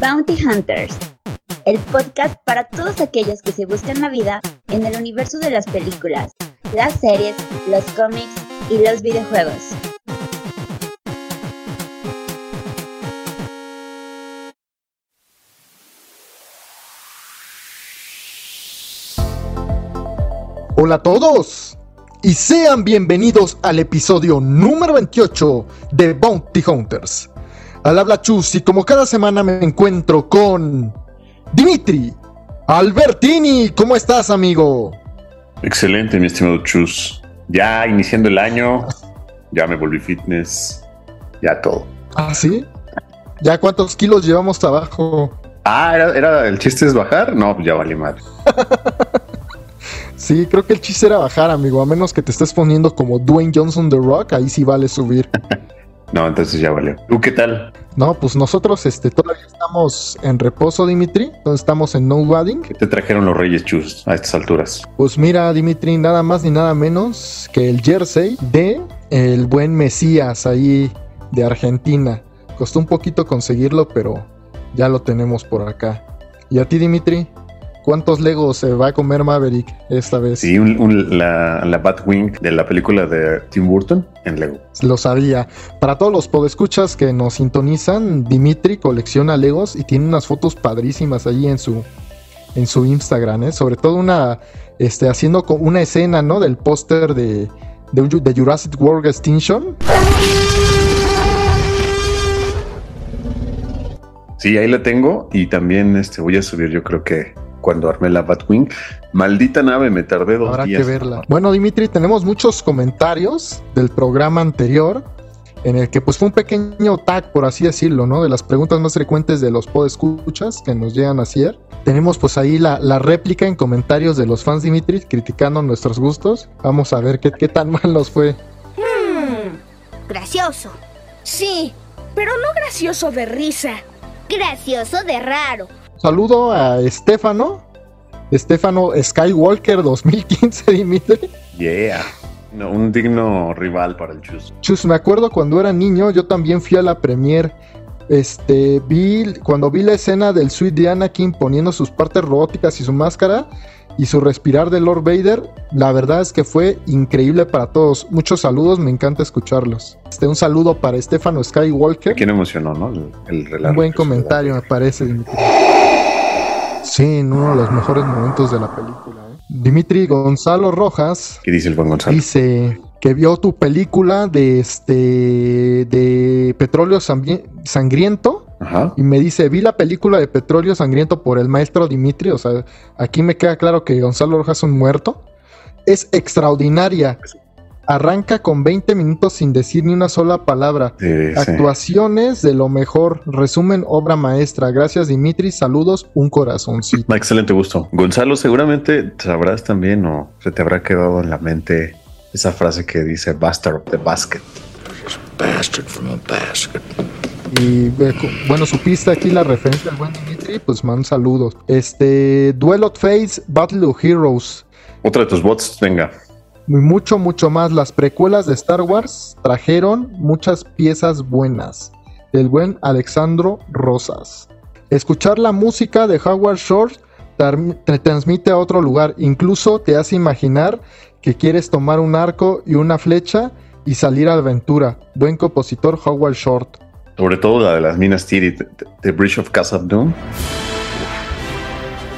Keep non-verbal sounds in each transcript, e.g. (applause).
Bounty Hunters, el podcast para todos aquellos que se buscan la vida en el universo de las películas, las series, los cómics y los videojuegos. Hola a todos y sean bienvenidos al episodio número 28 de Bounty Hunters. Al habla Chus y como cada semana me encuentro con Dimitri Albertini. ¿Cómo estás, amigo? Excelente, mi estimado Chus. Ya iniciando el año, ya me volví fitness, ya todo. ¿Ah, sí? ¿Ya cuántos kilos llevamos abajo? Ah, ¿era, era el chiste es bajar? No, ya vale madre. (laughs) Sí, creo que el chiste era bajar, amigo. A menos que te estés poniendo como Dwayne Johnson The Rock, ahí sí vale subir. (laughs) no, entonces ya valió. ¿Tú qué tal? No, pues nosotros este, todavía estamos en reposo, Dimitri. Entonces estamos en no wadding. ¿Qué te trajeron los Reyes Chus a estas alturas? Pues mira, Dimitri, nada más ni nada menos que el jersey de el buen Mesías ahí de Argentina. Costó un poquito conseguirlo, pero ya lo tenemos por acá. ¿Y a ti, Dimitri? ¿Cuántos Legos se va a comer Maverick esta vez? Sí, un, un, la, la Batwing de la película de Tim Burton en Lego. Lo sabía. Para todos los podescuchas que nos sintonizan, Dimitri colecciona Legos y tiene unas fotos padrísimas allí en su, en su Instagram, ¿eh? Sobre todo una, este, haciendo una escena, ¿no? Del póster de, de, de Jurassic World Extinction. Sí, ahí la tengo y también este, voy a subir, yo creo que cuando armé la Batwing. Maldita nave, me tardé dos Habrá días. que verla. Bueno, Dimitri, tenemos muchos comentarios del programa anterior en el que pues fue un pequeño tag, por así decirlo, ¿no? De las preguntas más frecuentes de los podescuchas que nos llegan a hacer. Tenemos pues ahí la, la, réplica en comentarios de los fans Dimitri criticando nuestros gustos. Vamos a ver qué, qué tan (laughs) mal nos fue. Hmm, gracioso. Sí, pero no gracioso de risa. Gracioso de raro. Saludo a Estefano. Estefano Skywalker 2015, (laughs) Dimitri. Yeah. No, un digno rival para el Chus. Chus, me acuerdo cuando era niño, yo también fui a la premier. Este, vi, cuando vi la escena del suite de Anakin poniendo sus partes robóticas y su máscara y su respirar de Lord Vader, la verdad es que fue increíble para todos. Muchos saludos, me encanta escucharlos. Este, un saludo para Estefano Skywalker. ¿Quién emocionó, no? El, el relato. Un buen comentario, me parece, Dimitri. Sí, en uno de los mejores momentos de la película. ¿eh? Dimitri Gonzalo Rojas. ¿Qué dice el buen Gonzalo? Dice que vio tu película de este de Petróleo Sangriento. Ajá. Y me dice, vi la película de Petróleo Sangriento por el maestro Dimitri. O sea, aquí me queda claro que Gonzalo Rojas es un muerto. Es extraordinaria. Arranca con 20 minutos sin decir ni una sola palabra. Sí, Actuaciones sí. de lo mejor. Resumen, obra maestra. Gracias, Dimitri. Saludos, un corazoncito. (laughs) Excelente gusto. Gonzalo, seguramente sabrás también o se te habrá quedado en la mente esa frase que dice Bastard of the Basket. Bastard from a basket. Y bueno, supiste aquí la referencia al buen Dimitri, pues man, saludos. Este, Duel of Fates, Battle of Heroes. Otra de tus bots, venga. Mucho, mucho más. Las precuelas de Star Wars trajeron muchas piezas buenas. El buen Alexandro Rosas. Escuchar la música de Howard Shore te transmite a otro lugar. Incluso te hace imaginar que quieres tomar un arco y una flecha y salir a la aventura. Buen compositor Howard Short. Sobre todo la de las minas Tirith, The Bridge of Casa Doom.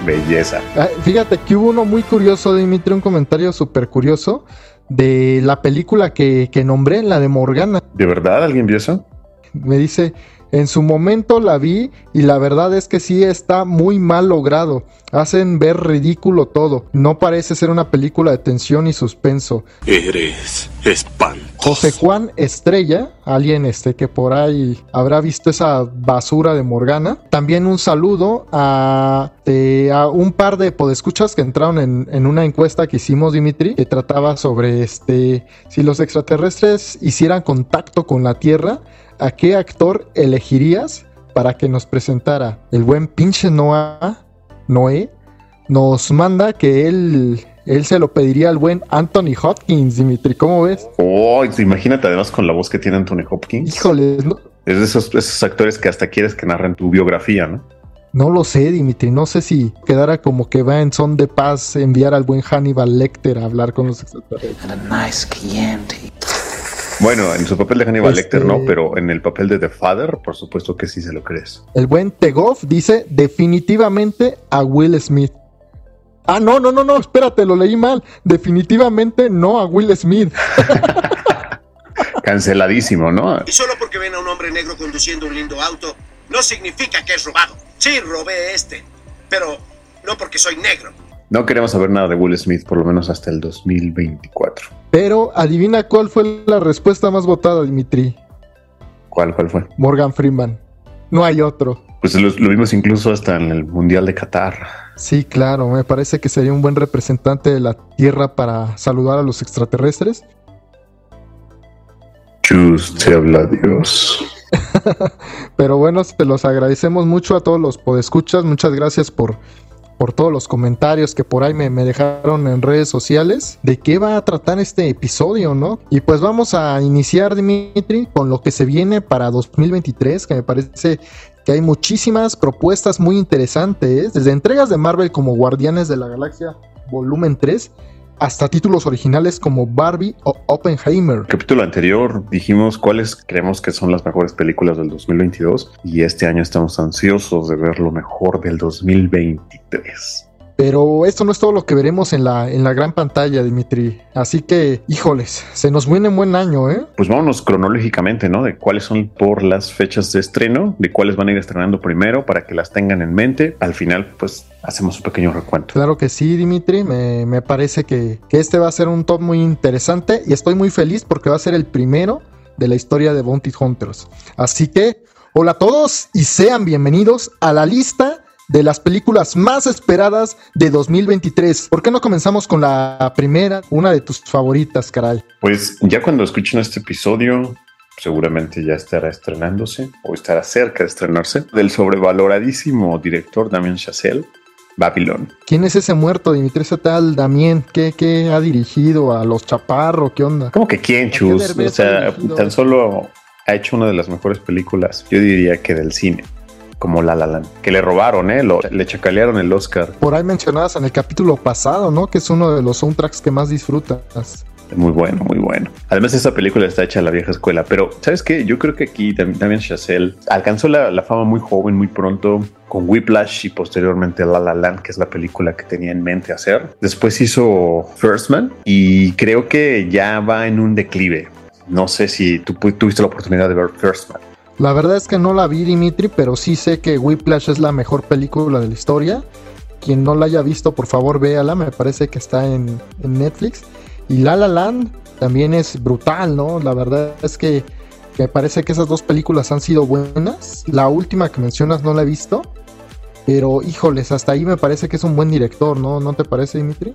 Belleza. Ah, fíjate que hubo uno muy curioso, Dimitri, un comentario súper curioso de la película que, que nombré, la de Morgana. ¿De verdad alguien vio eso? Me dice, en su momento la vi y la verdad es que sí está muy mal logrado. Hacen ver ridículo todo. No parece ser una película de tensión y suspenso. Eres espantoso. José Juan Estrella, alguien este que por ahí habrá visto esa basura de Morgana. También un saludo a, eh, a un par de podescuchas que entraron en, en, una encuesta que hicimos, Dimitri, que trataba sobre este si los extraterrestres hicieran contacto con la Tierra, ¿a qué actor elegirías para que nos presentara? El buen pinche Noah, Noé, nos manda que él, él se lo pediría al buen Anthony Hopkins, Dimitri, ¿cómo ves? Oh, imagínate además con la voz que tiene Anthony Hopkins. Híjole, no, Es de esos, esos actores que hasta quieres que narren tu biografía, ¿no? No lo sé, Dimitri. No sé si quedara como que va en son de paz enviar al buen Hannibal Lecter a hablar con los extraterrestres. Bueno, en su papel de Hannibal Este- Lecter no, pero en el papel de The Father, por supuesto que sí se lo crees. El buen Tegoff dice definitivamente a Will Smith. Ah, no, no, no, no, espérate, lo leí mal. Definitivamente no a Will Smith. (laughs) Canceladísimo, ¿no? Y solo porque ven a un hombre negro conduciendo un lindo auto, no significa que es robado. Sí, robé este, pero no porque soy negro. No queremos saber nada de Will Smith, por lo menos hasta el 2024. Pero adivina cuál fue la respuesta más votada, Dimitri. ¿Cuál, cuál fue? Morgan Freeman. No hay otro. Pues lo, lo vimos incluso hasta en el Mundial de Qatar. Sí, claro, me parece que sería un buen representante de la Tierra para saludar a los extraterrestres. Chus, te habla Dios. (laughs) Pero bueno, te los agradecemos mucho a todos los podescuchas. Muchas gracias por, por todos los comentarios que por ahí me, dejaron en redes sociales. ¿De qué va a tratar este episodio, no? Y pues vamos a iniciar, Dimitri, con lo que se viene para 2023, que me parece que hay muchísimas propuestas muy interesantes, desde entregas de Marvel como Guardianes de la Galaxia Volumen 3, hasta títulos originales como Barbie o Oppenheimer. Capítulo anterior dijimos cuáles creemos que son las mejores películas del 2022 y este año estamos ansiosos de ver lo mejor del 2023. Pero esto no es todo lo que veremos en la, en la gran pantalla, Dimitri. Así que, híjoles, se nos viene un buen año, ¿eh? Pues vámonos cronológicamente, ¿no? De cuáles son por las fechas de estreno, de cuáles van a ir estrenando primero para que las tengan en mente. Al final, pues hacemos un pequeño recuento. Claro que sí, Dimitri. Me, me parece que, que este va a ser un top muy interesante y estoy muy feliz porque va a ser el primero de la historia de Bounty Hunters. Así que, hola a todos y sean bienvenidos a la lista de las películas más esperadas de 2023. ¿Por qué no comenzamos con la primera, una de tus favoritas, caray? Pues ya cuando escuchen este episodio, seguramente ya estará estrenándose o estará cerca de estrenarse del sobrevaloradísimo director Damien Chazelle, Babylon. ¿Quién es ese muerto, Dimitri? Ese tal Damien, ¿qué, qué ha dirigido? ¿A los chaparros? ¿Qué onda? ¿Cómo que quién, Chus? O sea, tan solo ha hecho una de las mejores películas, yo diría que del cine, como La La Land, que le robaron, ¿eh? Lo- le chacalearon el Oscar. Por ahí mencionadas en el capítulo pasado, ¿no? Que es uno de los soundtracks que más disfrutas. Muy bueno, muy bueno. Además, esta película está hecha a la vieja escuela, pero ¿sabes qué? Yo creo que aquí Damien Chazelle alcanzó la, la fama muy joven, muy pronto, con Whiplash y posteriormente La La Land, que es la película que tenía en mente hacer. Después hizo First Man y creo que ya va en un declive. No sé si tú tuviste la oportunidad de ver First Man. La verdad es que no la vi, Dimitri, pero sí sé que Whiplash es la mejor película de la historia. Quien no la haya visto, por favor, véala. Me parece que está en, Netflix. Y La La Land también es brutal, ¿no? La verdad es que me parece que esas dos películas han sido buenas. La última que mencionas no la he visto. Pero, híjoles, hasta ahí me parece que es un buen director, ¿no? ¿No te parece, Dimitri?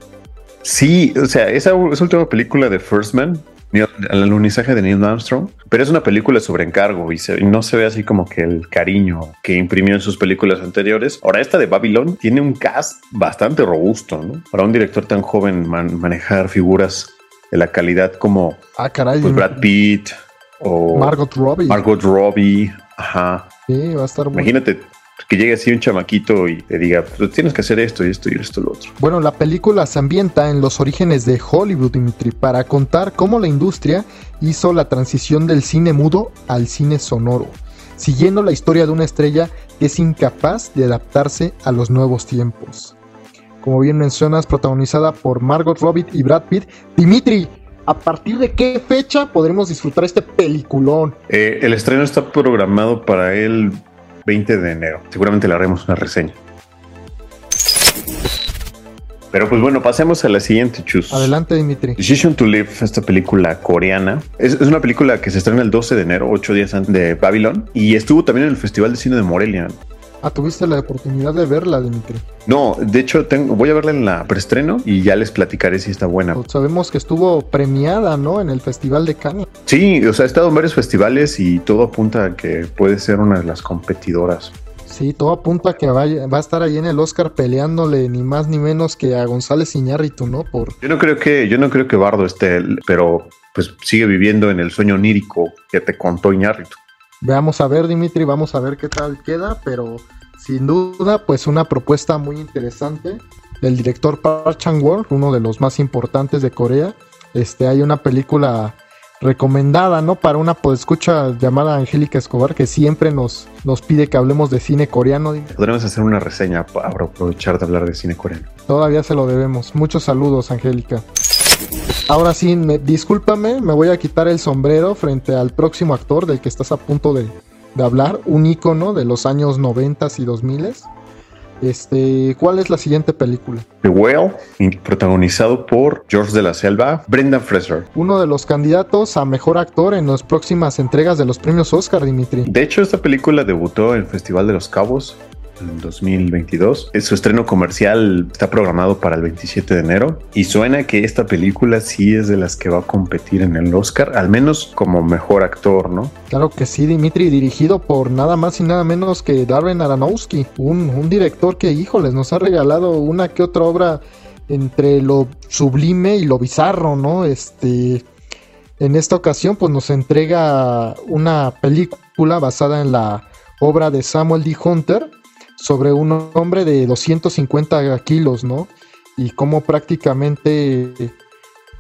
Sí, o sea, esa, esa última película de First Man, El alunizaje de Neil Armstrong, pero es una película sobre encargo y, se- y no se ve así como que el cariño que imprimió en sus películas anteriores. Ahora, esta de Babylon tiene un cast bastante robusto, ¿no? Para un director tan joven man- manejar figuras de la calidad como Ah, caray. pues, Brad Pitt o Margot Robbie. Margot Robbie. Ajá. Sí, va a estar bueno. Imagínate que llegue así un chamaquito y te diga, pues tienes que hacer esto y esto y esto y lo otro. Bueno, la película se ambienta en los orígenes de Hollywood, Dimitri, para contar cómo la industria hizo la transición del cine mudo al cine sonoro, siguiendo la historia de una estrella que es incapaz de adaptarse a los nuevos tiempos. Como bien mencionas, protagonizada por Margot Robbie y Brad Pitt. Dimitri, ¿a partir de qué fecha podremos disfrutar este peliculón? Eh, el estreno está programado para el 20 de enero. Seguramente le haremos una reseña. Pero pues bueno, pasemos a la siguiente, Chus. Adelante, Dimitri. Decision to Live, esta película coreana, es, es una película que se estrena el 12 de enero, ocho días antes de Babylon, y estuvo también en el Festival de Cine de Morelia. Ah, tuviste la oportunidad de verla, Dimitri. No, de hecho, tengo, voy a verla en la preestreno y ya les platicaré si está buena. Pues sabemos que estuvo premiada, ¿no? En el Festival de Cannes. Sí, o sea, he estado en varios festivales y todo apunta a que puede ser una de las competidoras. Sí, todo apunta a que vaya- va a estar ahí en el Oscar peleándole ni más ni menos que a González Iñárritu, ¿no? Por Yo no creo que, yo no creo que Bardo esté, pero pues sigue viviendo en el sueño onírico que te contó Iñárritu. Veamos a ver, Dimitri, vamos a ver qué tal queda, pero sin duda, pues una propuesta muy interesante del director Park Chang-wook, uno de los más importantes de Corea. Este, hay una película recomendada, ¿no? Para una escucha llamada Angélica Escobar, que siempre nos, nos pide que hablemos de cine coreano. Podremos hacer una reseña para aprovechar de hablar de cine coreano. Todavía se lo debemos. Muchos saludos, Angélica. Ahora sí, me, discúlpame, me voy a quitar el sombrero frente al próximo actor del que estás a punto de, de hablar, un ícono de los años 90 y 2000. Este, ¿cuál es la siguiente película? The Whale, protagonizado por George de la Selva, Brendan Fraser. Uno de los candidatos a mejor actor en las próximas entregas de los premios Oscar, Dimitri. De hecho, esta película debutó en el Festival de los Cabos 2022. Su estreno comercial está programado para el 27 de enero y suena que esta película sí es de las que va a competir en el Oscar, al menos como mejor actor, ¿no? Claro que sí, Dimitri, dirigido por nada más y nada menos que Darren Aronofsky, un, director que, híjoles, nos ha regalado una que otra obra entre lo sublime y lo bizarro, ¿no? Este, en esta ocasión, pues nos entrega una película basada en la obra de Samuel D. Hunter, sobre un hombre de 250 kilos, ¿no? Y cómo prácticamente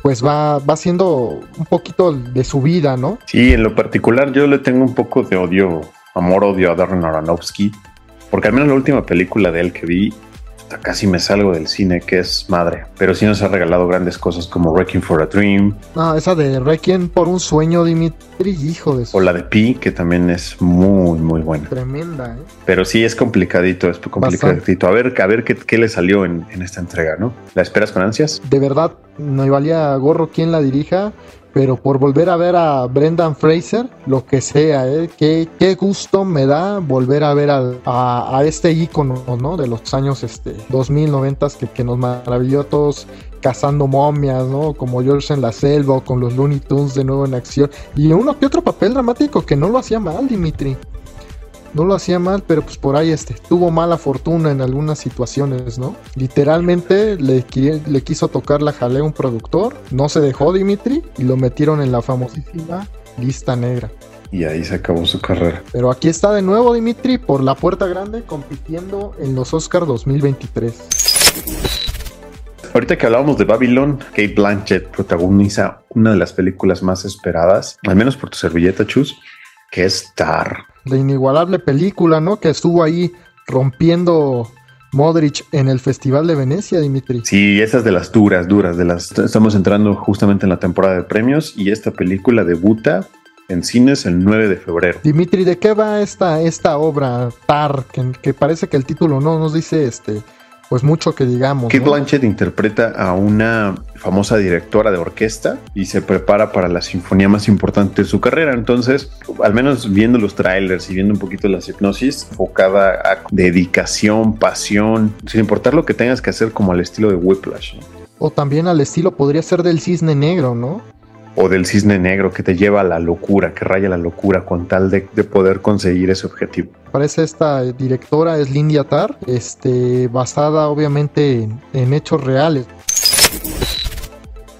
pues va, va siendo un poquito de su vida, ¿no? Sí, en lo particular yo le tengo un poco de odio, amor-odio a Darren Aronofsky, porque al menos la última película de él que vi casi me salgo del cine, que es madre. Pero sí nos ha regalado grandes cosas como Wrecking for a Dream. Ah, esa de Requiem por un sueño, Dimitri, hijo de eso. O la de Pi, que también es muy, muy buena. Tremenda, ¿eh? Pero sí es complicadito, es complicadito. A ver, a ver qué, qué le salió en, en, esta entrega, ¿no? ¿La esperas con ansias? De verdad, no valía gorro quien la dirija pero por volver a ver a Brendan Fraser, lo que sea, ¿eh? qué, qué gusto me da volver a ver a, a, este ícono ¿no? de los años este, 2000, 90 que, que nos maravilló a todos cazando momias, ¿no? Como George en la selva o con los Looney Tunes de nuevo en acción. Y uno que otro papel dramático que no lo hacía mal, Dimitri no lo hacía mal, pero pues por ahí este, tuvo mala fortuna en algunas situaciones, ¿no? Literalmente le, le quiso tocar la jalea a un productor, no se dejó Dimitri y lo metieron en la famosísima lista negra. Y ahí se acabó su carrera. Pero aquí está de nuevo Dimitri por la puerta grande compitiendo en los Oscars 2023. Ahorita que hablábamos de Babylon, Kate Blanchett protagoniza una de las películas más esperadas, al menos por tu servilleta, Chus, que es Tar la inigualable película, ¿no? Que estuvo ahí rompiendo Modric en el Festival de Venecia, Dimitri. Sí, esas de las duras, duras, de las estamos entrando justamente en la temporada de premios y esta película debuta en cines el 9 de febrero. Dimitri, ¿de qué va esta, esta obra Tar? Que, que parece que el título no nos dice este pues mucho que digamos. Kate Blanchett interpreta a una famosa directora de orquesta y se prepara para la sinfonía más importante de su carrera. Entonces, al menos viendo los trailers y viendo un poquito las hipnosis, enfocada a dedicación, pasión, sin importar lo que tengas que hacer como al estilo de Whiplash. O también al estilo podría ser del cisne negro, ¿no? O del cisne negro que te lleva a la locura, que raya la locura con tal de, poder conseguir ese objetivo. Parece esta directora es Lindy Atar, este, basada obviamente en, hechos reales.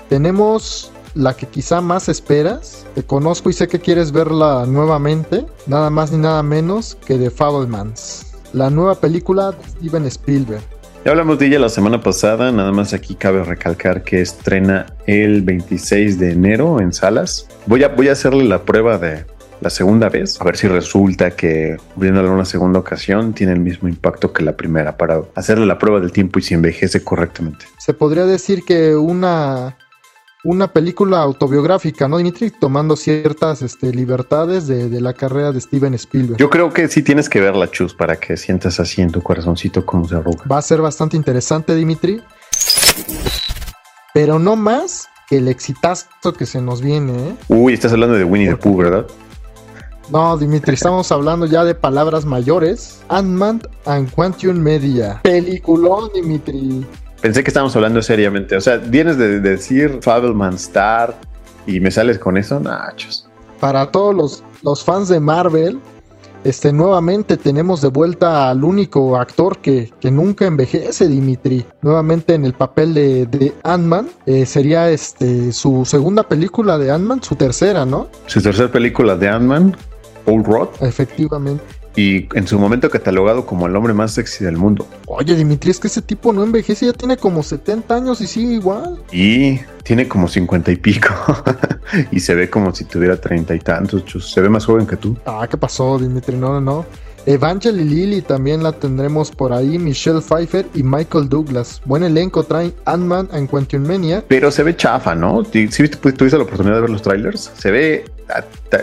Tenemos la que quizá más esperas. Te conozco y sé que quieres verla nuevamente. Nada más ni nada menos que The Fablemans. La nueva película de Steven Spielberg. Ya hablamos de ella la semana pasada, nada más aquí cabe recalcar que estrena el 26 de enero en salas. Voy a, voy a hacerle la prueba de la segunda vez, a ver si resulta que viéndola una segunda ocasión tiene el mismo impacto que la primera, para hacerle la prueba del tiempo y si envejece correctamente. Se podría decir que una una película autobiográfica, ¿no, Dimitri? Tomando ciertas este, libertades de, la carrera de Steven Spielberg. Yo creo que sí tienes que verla, Chus, para que sientas así en tu corazoncito cómo se arruga. Va a ser bastante interesante, Dimitri. Pero no más que el exitazo que se nos viene, ¿eh? Uy, estás hablando de Winnie the Pooh, ¿verdad? No, Dimitri, (laughs) estamos hablando ya de palabras mayores. Ant-Man and Quantum Media. Peliculón, Dimitri. Pensé que estábamos hablando seriamente. O sea, vienes de, decir Fableman Star y me sales con eso, nachos. Para todos los, los fans de Marvel, este, nuevamente tenemos de vuelta al único actor que, que nunca envejece, Dimitri. Nuevamente en el papel de, de Ant-Man. Eh, sería este, su segunda película de Ant-Man, su tercera, ¿no? Su tercera película de Ant-Man Paul Rudd Efectivamente. Y en su momento catalogado como el hombre más sexy del mundo. Oye, Dimitri, es que ese tipo no envejece, ya tiene como 70 años y sigue igual. Y tiene como 50 y pico. (laughs) y se ve como si tuviera treinta y tantos. chus. Se ve más joven que tú. Ah, ¿qué pasó, Dimitri? No, no, no. Evangeli Lily también la tendremos por ahí, Michelle Pfeiffer y Michael Douglas. Buen elenco traen Ant-Man and Quantumania. Pero se ve chafa, ¿no? ¿Sí viste, tuviste la oportunidad de ver los trailers? Se ve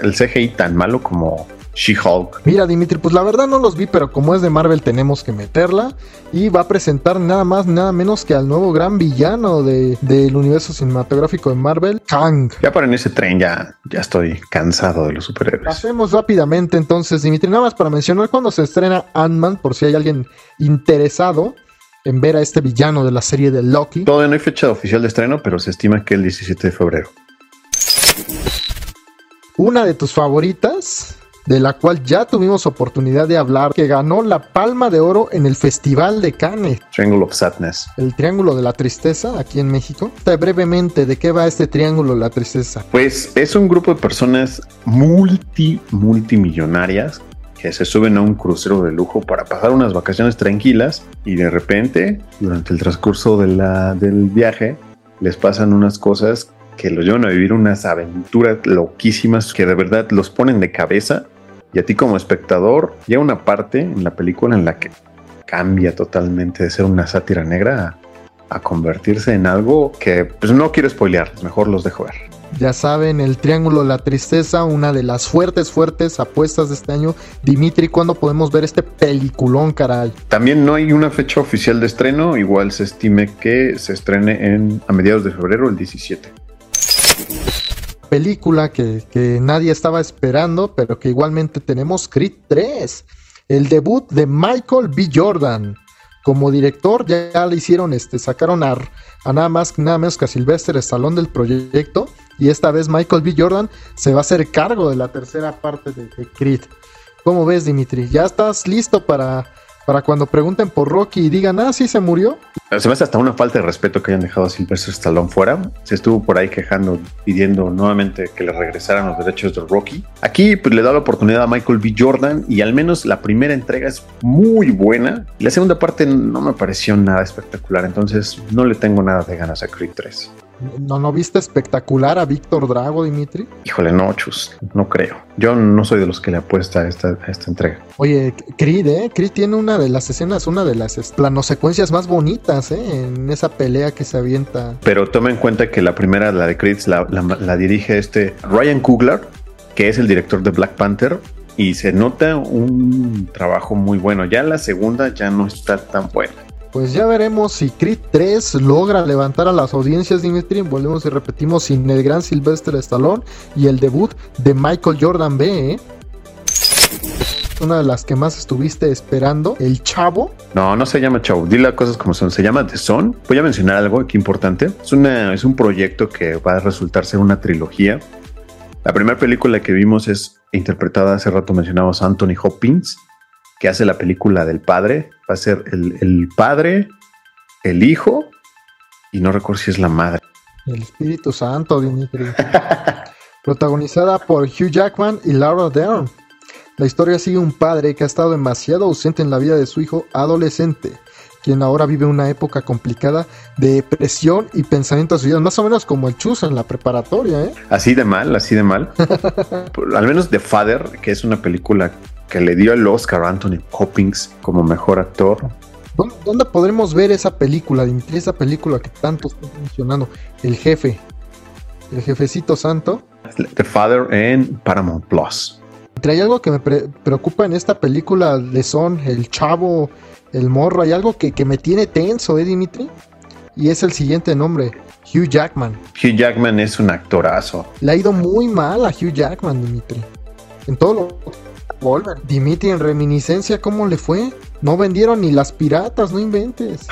el CGI tan malo como She-Hulk. Mira, Dimitri, pues la verdad no los vi, pero como es de Marvel tenemos que meterla. Y va a presentar nada más, nada menos que al nuevo gran villano de- del universo cinematográfico de Marvel, Kang. Ya para en ese tren ya, ya estoy cansado de los superhéroes. Pasemos rápidamente entonces, Dimitri, nada más para mencionar cuando se estrena Ant-Man, por si hay alguien interesado en ver a este villano de la serie de Loki. Todavía no hay fecha oficial de estreno, pero se estima que el 17 de febrero. Una de tus favoritas, de la cual ya tuvimos oportunidad de hablar, que ganó la Palma de Oro en el Festival de Cannes, Triangle of Sadness. el Triángulo de la Tristeza, aquí en México. Brevemente, ¿de qué va este Triángulo de la Tristeza? Pues es un grupo de personas multi, multimillonarias que se suben a un crucero de lujo para pasar unas vacaciones tranquilas y de repente, durante el transcurso de la- del viaje, les pasan unas cosas que los llevan a vivir unas aventuras loquísimas que de verdad los ponen de cabeza y a ti como espectador llega una parte en la película en la que cambia totalmente de ser una sátira negra a, a convertirse en algo que pues no quiero spoilearles, mejor los dejo ver. Ya saben, el Triángulo la Tristeza, una de las fuertes, fuertes apuestas de este año. Dimitri, ¿cuándo podemos ver este peliculón, caray? También no hay una fecha oficial de estreno, igual se estime que se estrene en, a mediados de febrero, el 17. Película que, que nadie estaba esperando, pero que igualmente tenemos Creed 3, el debut de Michael B. Jordan. Como director ya, le hicieron, este, sacaron a, a nada más nada menos que a del proyecto y esta vez Michael B. Jordan se va a hacer cargo de la tercera parte de, de Creed. ¿Cómo ves, Dimitri? ¿Ya estás listo para, para cuando pregunten por Rocky y digan, ah, sí se murió? Se me hace hasta una falta de respeto que hayan dejado a Sylvester Stallone fuera. Se estuvo por ahí quejando, pidiendo nuevamente que le regresaran los derechos de Rocky. Aquí pues, le da la oportunidad a Michael B. Jordan y al menos la primera entrega es muy buena. La segunda parte no me pareció nada espectacular, entonces no le tengo nada de ganas a Creed 3. ¿No, ¿No viste espectacular a Víctor Drago, Dimitri? Híjole, no, chus, no creo. Yo no soy de los que le apuesta a esta, a esta entrega. Oye, Creed, ¿eh? Creed tiene una de las escenas, una de las es- planosecuencias más bonitas, ¿eh? En esa pelea que se avienta. Pero toma en cuenta que la primera, la de Creed, la, la- la dirige este Ryan Coogler, que es el director de Black Panther, y se nota un trabajo muy bueno. Ya la segunda ya no está tan buena. Pues ya veremos si Creed 3 logra levantar a las audiencias, Dimitri. Volvemos y repetimos sin el gran Sylvester Stallone y el debut de Michael Jordan B, ¿eh? Una de las que más estuviste esperando, El Chavo. No, no se llama Chau. Dile las cosas como son. Se llama The Son. Voy a mencionar algo aquí importante. Es, una, es un proyecto que va a resultar ser una trilogía. La primera película que vimos es interpretada, hace rato mencionamos Anthony Hopkins, que hace la película del padre. Va a ser el, el padre, el hijo, y no recuerdo si es la madre. El Espíritu Santo, Dimitri. (laughs) Protagonizada por Hugh Jackman y Laura Dern. La historia sigue un padre que ha estado demasiado ausente en la vida de su hijo adolescente, quien ahora vive una época complicada de depresión y pensamientos suicidas, más o menos como el Chus en la preparatoria, ¿eh? Así de mal, así de mal. (laughs) Al menos The Father, que es una película que le dio el Oscar a Anthony Hopkins como mejor actor. ¿Dónde, dónde podremos ver esa película, Dimitri? Esa película que tanto está mencionando. El jefe. El jefecito santo. The Father en Paramount Plus. Hay algo que me pre- preocupa en esta película de Son, el chavo, el morro. Hay algo que, que me tiene tenso, ¿eh, Dimitri? Y es el siguiente nombre, Hugh Jackman. Hugh Jackman es un actorazo. Le ha ido muy mal a Hugh Jackman, Dimitri. En todo lo Wolverine. Dimitri, en reminiscencia, ¿cómo le fue? No vendieron ni las piratas, no inventes.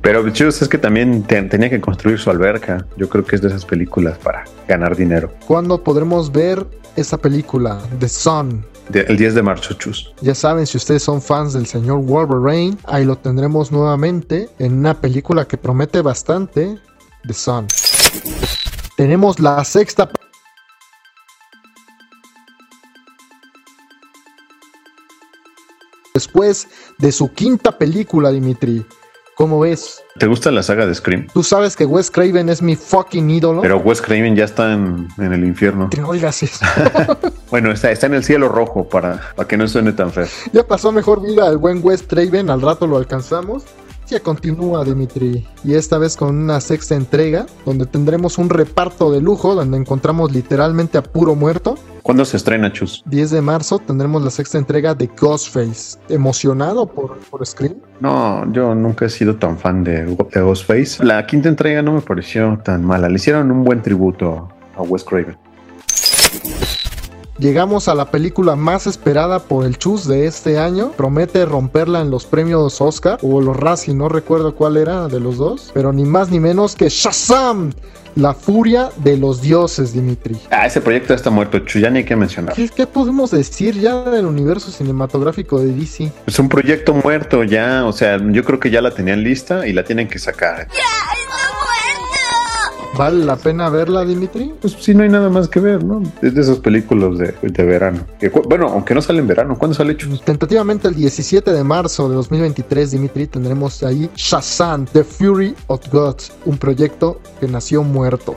Pero chus, es que también te- tenía que construir su alberca. Yo creo que es de esas películas para ganar dinero. ¿Cuándo podremos ver esa película, The Sun? De- el 10 de marzo, chus. Ya saben, si ustedes son fans del señor Wolverine, ahí lo tendremos nuevamente en una película que promete bastante, The Sun. Tenemos la sexta después de su quinta película, Dimitri. ¿Cómo ves? ¿Te gusta la saga de Scream? Tú sabes que Wes Craven es mi fucking ídolo. Pero Wes Craven ya está en, en el infierno. No digas eso. bueno, está, está en el cielo rojo para, para que no suene tan feo. ya pasó mejor vida el buen Wes Craven, al rato lo alcanzamos. Continúa Dimitri, y esta vez con una sexta entrega, donde tendremos un reparto de lujo, donde encontramos literalmente a puro muerto. ¿Cuándo se estrena, Chus? 10 de marzo tendremos la sexta entrega de Ghostface. ¿Emocionado por, por Scream? No, yo nunca he sido tan fan de, de Ghostface. La quinta entrega no me pareció tan mala. Le hicieron un buen tributo a Wes Craven. Llegamos a la película más esperada por el Chus de este año. Promete romperla en los premios Oscar o los Razzie, no recuerdo cuál era de los dos. Pero ni más ni menos que Shazam, la furia de los dioses, Dimitri. Ah, ese proyecto ya está muerto, Chus, ya ni hay que mencionar. ¿Qué, qué podemos decir ya del universo cinematográfico de DC? Es un proyecto muerto ya, o sea, yo creo que ya la tenían lista y la tienen que sacar. ¿Vale la pena verla, Dimitri? Pues sí, no hay nada más que ver, ¿no? Es de esas películas de, de verano. Que bueno, aunque no sale en verano, ¿cuándo sale Chus? Tentativamente el 17 de marzo de 2023, Dimitri, tendremos ahí Shazam, The Fury of Gods, un proyecto que nació muerto.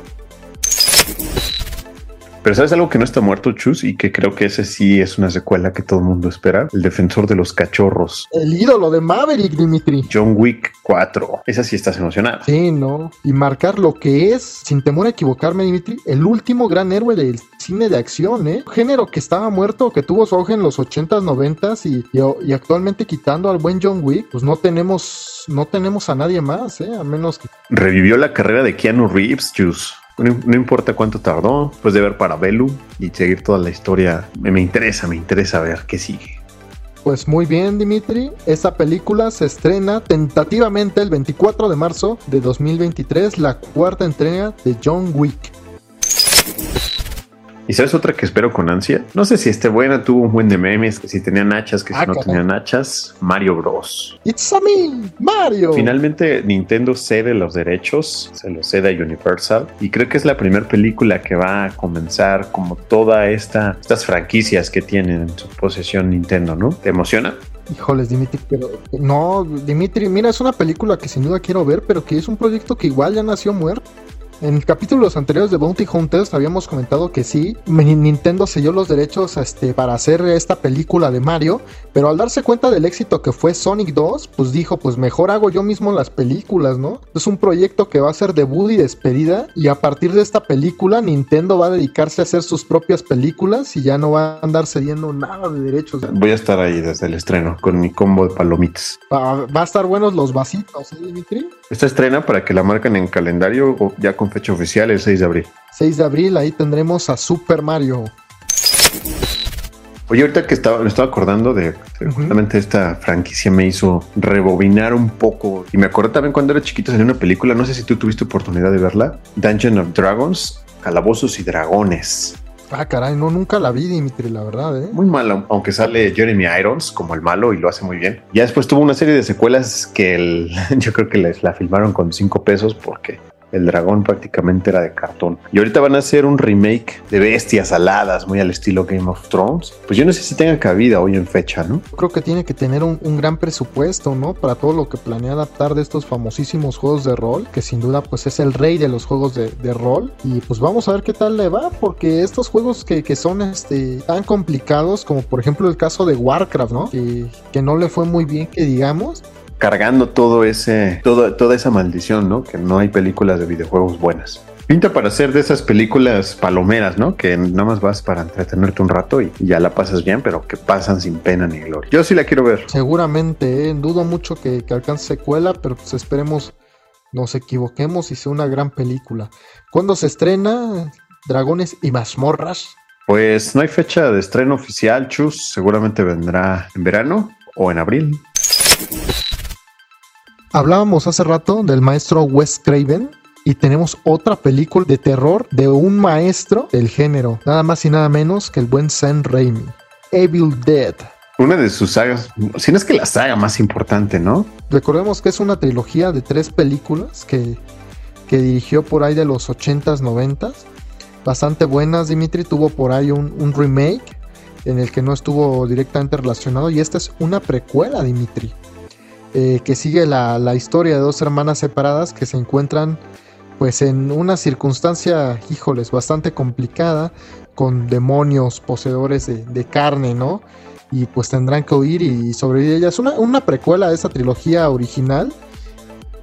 Pero ¿sabes algo que no está muerto, Chus? Y que creo que ese sí es una secuela que todo el mundo espera. El defensor de los cachorros. El ídolo de Maverick, Dimitri. John Wick 4. Esa sí estás emocionada. Sí, ¿no? Y marcar lo que es, sin temor a equivocarme, Dimitri, el último gran héroe del cine de acción, ¿eh? Género que estaba muerto, que tuvo su auge en los 80s, 90s y, y, y actualmente quitando al buen John Wick, pues no tenemos, no tenemos a nadie más, ¿eh? A menos que... Revivió la carrera de Keanu Reeves, Chus. No, importa cuánto tardó, después de ver Parabellum y seguir toda la historia, me, me interesa, me interesa ver qué sigue. Pues muy bien, Dimitri. Esta película se estrena tentativamente el 24 de marzo de 2023, la cuarta entrega de John Wick. ¿Y sabes otra que espero con ansia? No sé si esté buena, tuvo un buen de memes, que si tenían hachas, que si Ah, no caray. tenían hachas. Mario Bros. It's a me, Mario. Finalmente Nintendo cede los derechos, se los cede a Universal y creo que es la primera película que va a comenzar como toda esta estas franquicias que tienen en su posesión Nintendo, ¿no? ¿Te emociona? Híjoles, Dimitri, pero no, Dimitri, mira, es una película que sin duda quiero ver, pero que es un proyecto que igual ya nació muerto. En capítulos anteriores de Bounty Hunters habíamos comentado que sí, Ni- Nintendo selló los derechos este, para hacer esta película de Mario, pero al darse cuenta del éxito que fue Sonic 2, pues dijo, pues mejor hago yo mismo las películas, ¿no? Es un proyecto que va a ser debut y despedida, y a partir de esta película Nintendo va a dedicarse a hacer sus propias películas y ya no va a andar cediendo nada de derechos. Voy a estar ahí desde el estreno con mi combo de palomitas. Va, va a estar buenos los vasitos, ¿eh, Dimitri? Esta estrena para que la marquen en calendario ya con fecha oficial el 6 de abril. 6 de abril, ahí tendremos a Super Mario. Oye, ahorita que estaba, me estaba acordando de, de esta franquicia me hizo rebobinar un poco. Y me acordé también cuando era chiquito salió una película, no sé si tú tuviste oportunidad de verla, Dungeon of Dragons, Calabozos y Dragones. Ah, caray, no, nunca la vi, Dimitri, la verdad, ¿eh? Muy mala, aunque sale Jeremy Irons como el malo y lo hace muy bien. Ya después tuvo una serie de secuelas que el- (laughs) yo creo que les la filmaron con cinco pesos porque el dragón prácticamente era de cartón. Y ahorita van a hacer un remake de bestias aladas, muy al estilo Game of Thrones. Pues yo no sé si tenga cabida hoy en fecha, ¿no? Creo que tiene que tener un, gran presupuesto, ¿no? Para todo lo que planea adaptar de estos famosísimos juegos de rol, que sin duda pues es el rey de los juegos de, de rol. Y pues vamos a ver qué tal le va, porque estos juegos que, que son este, tan complicados, como por ejemplo el caso de Warcraft, ¿no? Que, que no le fue muy bien, que digamos. Cargando todo ese, todo, toda esa maldición, ¿no? Que no hay películas de videojuegos buenas. Pinta para ser de esas películas palomeras, ¿no? Que nada más vas para entretenerte un rato y, y ya la pasas bien, pero que pasan sin pena ni gloria. Yo sí la quiero ver. Seguramente, ¿eh? dudo mucho que, que alcance secuela, pero pues esperemos nos equivoquemos y sea una gran película. ¿Cuándo se estrena? Dragones y mazmorras. Pues no hay fecha de estreno oficial, Chus. Seguramente vendrá en verano o en abril. Hablábamos hace rato del maestro Wes Craven y tenemos otra película de terror de un maestro del género, nada más y nada menos que el buen Sam Raimi. Evil Dead. Una de sus sagas, si no es que la saga más importante, ¿no? Recordemos que es una trilogía de tres películas que, que dirigió por ahí de los 80s, 90s. Bastante buenas. Dimitri tuvo por ahí un, un remake. en el que no estuvo directamente relacionado. Y esta es una precuela, Dimitri, eh, que sigue la, la historia de dos hermanas separadas que se encuentran pues en una circunstancia, híjoles, bastante complicada, con demonios poseedores de, de carne, ¿no? Y pues tendrán que huir y sobrevivir ella. Es una, una precuela de esa trilogía original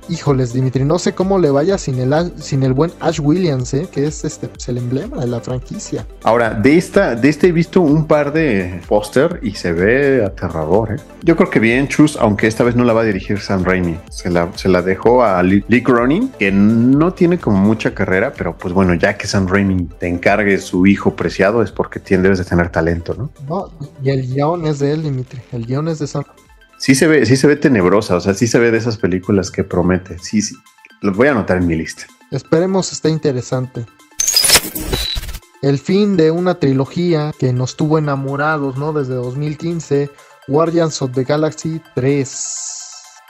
Híjoles, Dimitri, no sé cómo le vaya sin el, sin el buen Ash Williams, ¿eh? que es este, pues, el emblema de la franquicia. Ahora, de esta, de este he visto un par de póster y se ve aterrador. ¿eh? Yo creo que bien, Chus, aunque esta vez no la va a dirigir Sam Raimi. Se la, se la dejó a Lee, Cronin, que no tiene como mucha carrera, pero pues bueno, ya que Sam Raimi te encargue su hijo preciado es porque tiene, debes de tener talento, ¿no? No, y el guion es de él, Dimitri. El guion es de Sam sí se ve, sí se ve tenebrosa, o sea, sí se ve de esas películas que promete. Sí, sí. Los voy a anotar en mi lista. Esperemos esté interesante. El fin de una trilogía que nos tuvo enamorados, ¿no? Desde 2015, Guardians of the Galaxy 3.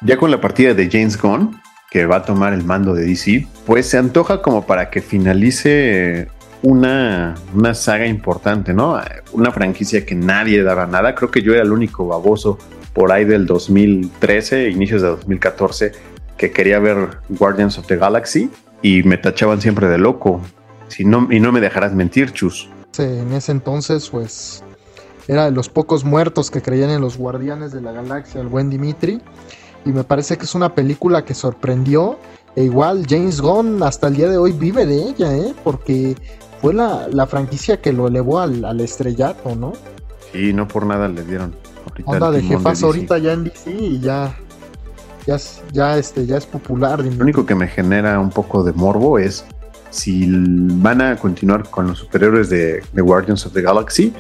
Ya con la partida de James Gunn, que va a tomar el mando de DC, pues se antoja como para que finalice una, una saga importante, ¿no? Una franquicia que nadie daba nada. Creo que yo era el único baboso por ahí del 2013, inicios de 2014, que quería ver Guardians of the Galaxy y me tachaban siempre de loco. Si no, y no me dejarás mentir, Chus. en ese entonces, pues, era de los pocos muertos que creían en los Guardianes de la Galaxia, el buen Dimitri. Y me parece que es una película que sorprendió. E igual James Gunn hasta el día de hoy vive de ella, ¿eh? Porque fue la, franquicia que lo elevó al, al estrellato, ¿no? Sí, no por nada le dieron Anda de jefas ahorita ya en DC y ya, ya, ya, este, ya es popular. Lo único que me genera un poco de morbo es si van a continuar con los superiores de, de Guardians of the Galaxy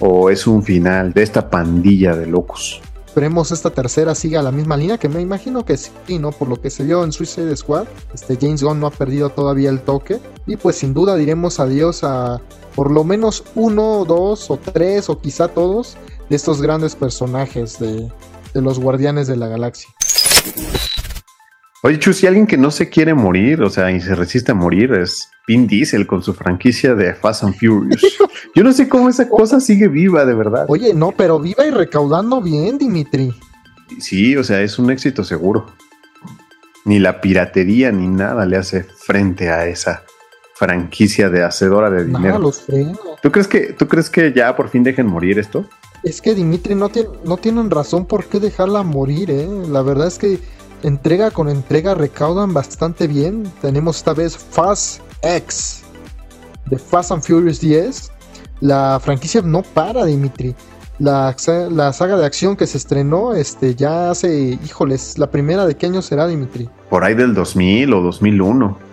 o es un final de esta pandilla de locos. Esperemos esta tercera siga la misma línea, que me imagino que sí, ¿no? Por lo que se vio en Suicide Squad, este James Gunn no ha perdido todavía el toque. Y pues sin duda diremos adiós a por lo menos uno, dos o tres o quizá todos de estos grandes personajes de, los guardianes de la galaxia. Oye, Chu, si alguien que no se quiere morir, o sea, y se resiste a morir, es Vin Diesel con su franquicia de Fast and Furious. (laughs) Yo no sé cómo esa cosa sigue viva, de verdad. Oye, no, pero viva y recaudando bien, Dimitri. Sí, o sea, es un éxito seguro. Ni la piratería ni nada le hace frente a esa franquicia de hacedora de dinero. ¿Tú crees que tú crees que ya por fin dejen morir esto? Es que Dimitri no, tiene, no tienen razón por qué dejarla morir, ¿eh? La verdad es que entrega con entrega recaudan bastante bien. Tenemos esta vez Fast X de Fast and Furious 10. La franquicia no para, Dimitri. La, la, saga de acción que se estrenó este, ya hace, híjoles, la primera de qué año será, Dimitri? Por ahí del 2000 o 2001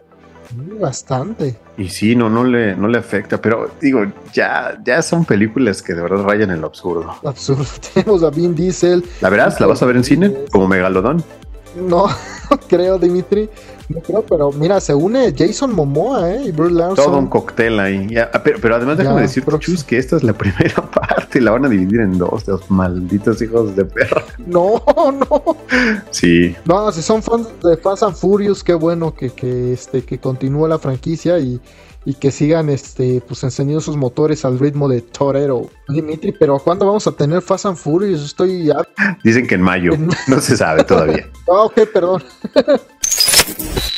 bastante. Y sí, no, no le, no le afecta, pero digo, ya, ya son películas que de verdad rayan en lo absurdo. Absurdo. (laughs) Tenemos a Vin Diesel. ¿La verás? ¿La vas a ver en cine? Como Megalodón. No, (laughs) creo, Dimitri. No creo, pero mira, se une Jason Momoa, ¿eh? Y Bruce Larson. Todo un cóctel ahí. Ah, pero, además déjame decir, Chus, que esta es la (laughs) primera parte. La van a dividir en dos, los malditos hijos de perra. (laughs) No, no. Sí. No, si son fans de Fast and Furious, qué bueno que, que, este, que continúe la franquicia y, y que sigan este pues encendiendo sus motores al ritmo de Torero. Dimitri, pero ¿cuándo vamos a tener Fast and Furious? Estoy Dicen que en mayo, no se sabe todavía. (laughs) ah, ok, perdón. (laughs)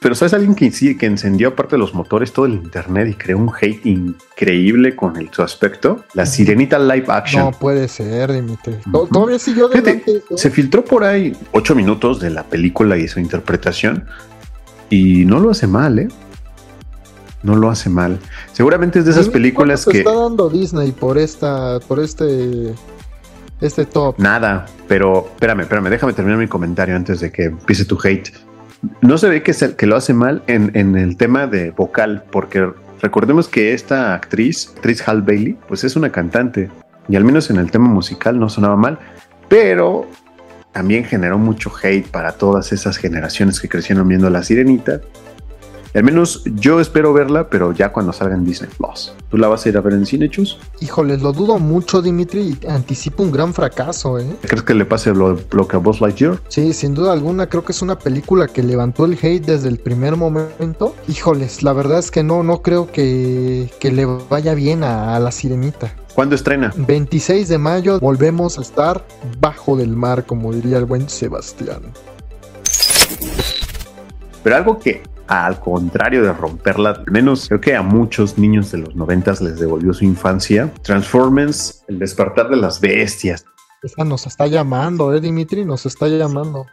Pero ¿sabes alguien que, encendió aparte de los motores todo el internet y creó un hate increíble con el, su aspecto? La Sirenita Live Action. No puede ser, Dimitri. Todavía siguió adelante. se filtró por ahí ocho minutos de la película y su interpretación y no lo hace mal, ¿eh? no lo hace mal. Seguramente es de esas películas que está dando Disney por esta por este este top. Nada, pero espérame, espérame, déjame terminar mi comentario antes de que empiece tu hate. No se ve que, que lo hace mal en, en, el tema de vocal, porque recordemos que esta actriz, actriz Hal Bailey, pues es una cantante y al menos en el tema musical no sonaba mal, pero también generó mucho hate para todas esas generaciones que crecieron viendo La Sirenita Al menos yo espero verla, pero ya cuando salga en Disney Plus. ¿Tú la vas a ir a ver en cine, Chus? Híjoles, lo dudo mucho, Dimitri. Anticipo un gran fracaso, ¿eh? ¿Crees que le pase lo, lo que a Buzz Lightyear? Sí, sin duda alguna, creo que es una película que levantó el hate desde el primer momento. Híjoles, la verdad es que no, no creo que, que le vaya bien a, a la sirenita. ¿Cuándo estrena? 26 de mayo volvemos a estar bajo del mar, como diría el buen Sebastián. Pero algo que al contrario de romperla, al menos creo que a muchos niños de los noventas les devolvió su infancia. Transformers, el despertar de las bestias. Esa nos está llamando, ¿eh, Dimitri? Nos está llamando.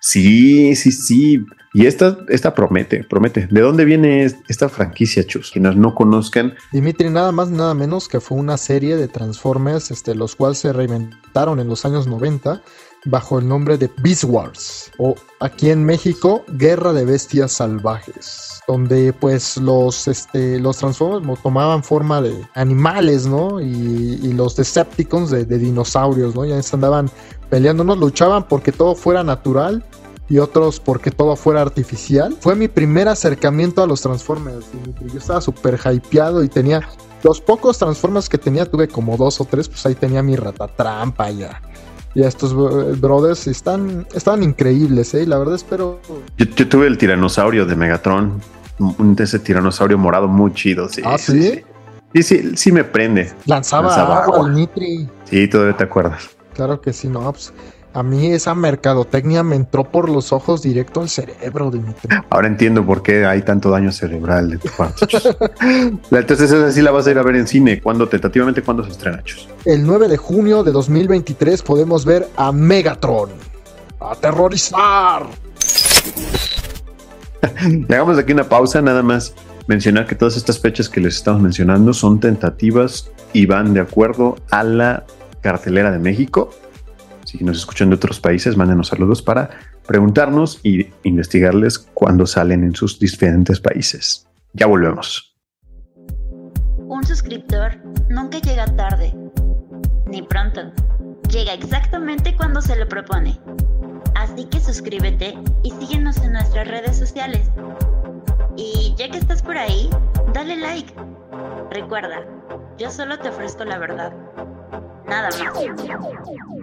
Sí, sí, sí. Y esta, esta promete, promete. ¿De dónde viene esta franquicia, Chus? Quienes no conozcan. Dimitri, nada más, nada menos que fue una serie de Transformers, este, los cuales se reinventaron en los años 90 bajo el nombre de Beast Wars o aquí en México Guerra de Bestias Salvajes donde pues los este los Transformers tomaban forma de animales no y, los Decepticons de, de, dinosaurios no ya se andaban peleando unos luchaban porque todo fuera natural y otros porque todo fuera artificial. Fue mi primer acercamiento a los Transformers yo estaba súper hypeado y tenía los pocos Transformers que tenía tuve como dos o tres pues ahí tenía mi ratatrampa ya y estos brothers están, están increíbles, ¿eh? La verdad espero... Yo, yo tuve el tiranosaurio de Megatron, ese tiranosaurio morado muy chido, sí. Ah, ¿sí? Sí, sí, sí, me prende. Lanzaba, Lanzaba agua, agua. Nitri. Sí, todavía te acuerdas. Claro que sí, no, pues, a mí esa mercadotecnia me entró por los ojos directo al cerebro, Dimitri. Ahora entiendo por qué hay tanto daño cerebral de tu parte. (laughs) Entonces esa sí la vas a ir a ver en cine. ¿Cuándo, tentativamente, cuándo se estrena, Chus? El 9 de junio de 2023 podemos ver a Megatron. ¡Aterrorizar! (laughs) Hagamos aquí una pausa, nada más mencionar que todas estas fechas que les estamos mencionando son tentativas y van de acuerdo a la cartelera de México si nos escuchan de otros países, mándenos saludos para preguntarnos y investigarles cuándo salen en sus diferentes países. Ya volvemos. Un suscriptor nunca llega tarde, ni pronto. Llega exactamente cuando se lo propone. Así que suscríbete y síguenos en nuestras redes sociales. Y ya que estás por ahí, dale like. Recuerda, yo solo te ofrezco la verdad. Nada más.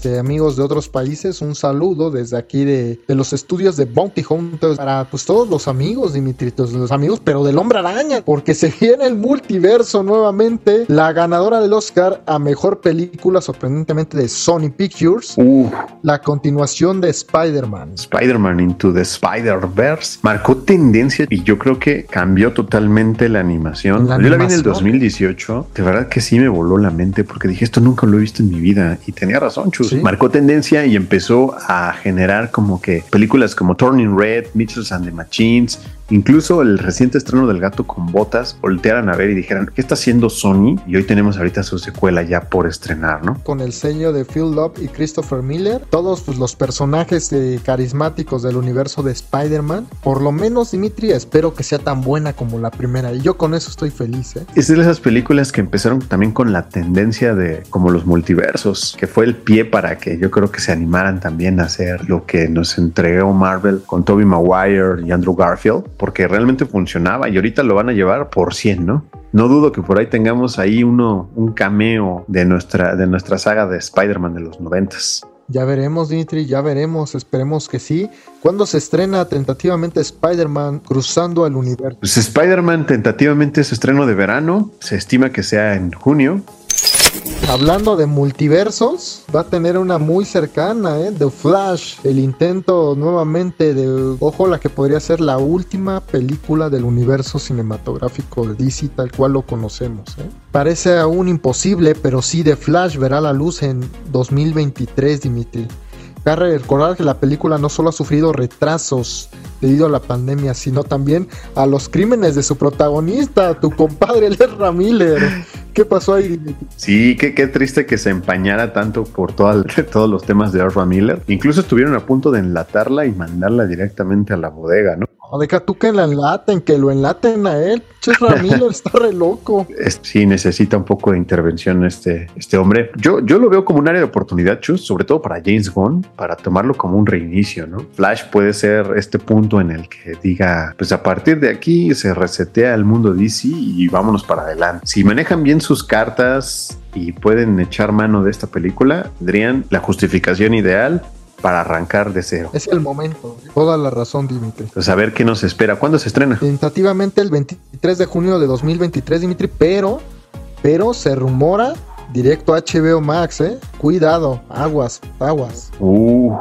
Este, amigos de otros países, un saludo desde aquí de, de, los estudios de Bounty Hunters para pues todos los amigos, Dimitritos, los amigos, pero del hombre araña, porque se viene el multiverso nuevamente. La ganadora del Oscar a mejor película, sorprendentemente de Sony Pictures, uh, la continuación de Spider-Man. Spider-Man Into the Spider-Verse marcó tendencia y yo creo que cambió totalmente la animación. La yo la vi en el animación. 2018, de verdad que sí me voló la mente porque dije esto nunca lo he visto en mi vida y tenía razón, Chus. Marcó tendencia y empezó a generar como que películas como Turning Red, Mitchells and the Machines, incluso el reciente estreno del gato con botas, voltearan a ver y dijeran, ¿qué está haciendo Sony? Y hoy tenemos ahorita su secuela ya por estrenar, ¿no? Con el sello de Phil Love y Christopher Miller, todos pues, los personajes eh, carismáticos del universo de Spider-Man. Por lo menos, Dimitri, espero que sea tan buena como la primera. Y yo con eso estoy feliz, ¿eh? Es de esas películas que empezaron también con la tendencia de como los multiversos, que fue el pie para que yo creo que se animaran también a hacer lo que nos entregó Marvel con Tobey Maguire y Andrew Garfield, porque realmente funcionaba y ahorita lo van a llevar por 100, ¿no? No dudo que por ahí tengamos ahí uno, un cameo de nuestra, de nuestra saga de Spider-Man de los noventas. Ya veremos, Dimitri, ya veremos, esperemos que sí. ¿Cuándo se estrena tentativamente Spider-Man cruzando el universo? Pues Spider-Man tentativamente es estreno de verano, se estima que sea en junio. Hablando de multiversos, va a tener una muy cercana, ¿eh? The Flash, el intento nuevamente de, ojo, la que podría ser la última película del universo cinematográfico de DC tal cual lo conocemos. ¿eh? Parece aún imposible, pero sí The Flash verá la luz en 2023, Dimitri. Cabe recordar que la película no solo ha sufrido retrasos debido a la pandemia, sino también a los crímenes de su protagonista, tu compadre Ezra Miller. ¿Qué pasó ahí? Sí, qué, qué triste que se empañara tanto por (laughs) todos los temas de Ezra Miller. Incluso estuvieron a punto de enlatarla y mandarla directamente a la bodega, ¿no? No, deja tú que la enlaten, que lo enlaten a él. Che, Ramiro (laughs) está re loco. Sí necesita un poco de intervención este, este hombre. Yo, yo lo veo como un área de oportunidad, Chus, sobre todo para James Gunn, para tomarlo como un reinicio, ¿no? Flash puede ser este punto en el que diga, pues a partir de aquí se resetea el mundo DC y vámonos para adelante. Si manejan bien sus cartas y pueden echar mano de esta película, tendrían la justificación ideal para arrancar de cero. Es el momento. Toda la razón, Dimitri. Pues a ver qué nos espera. ¿Cuándo se estrena? Tentativamente el 23 de junio de 2023, Dimitri, pero, pero se rumora directo a HBO Max, ¿eh? Cuidado, aguas, aguas. Uh.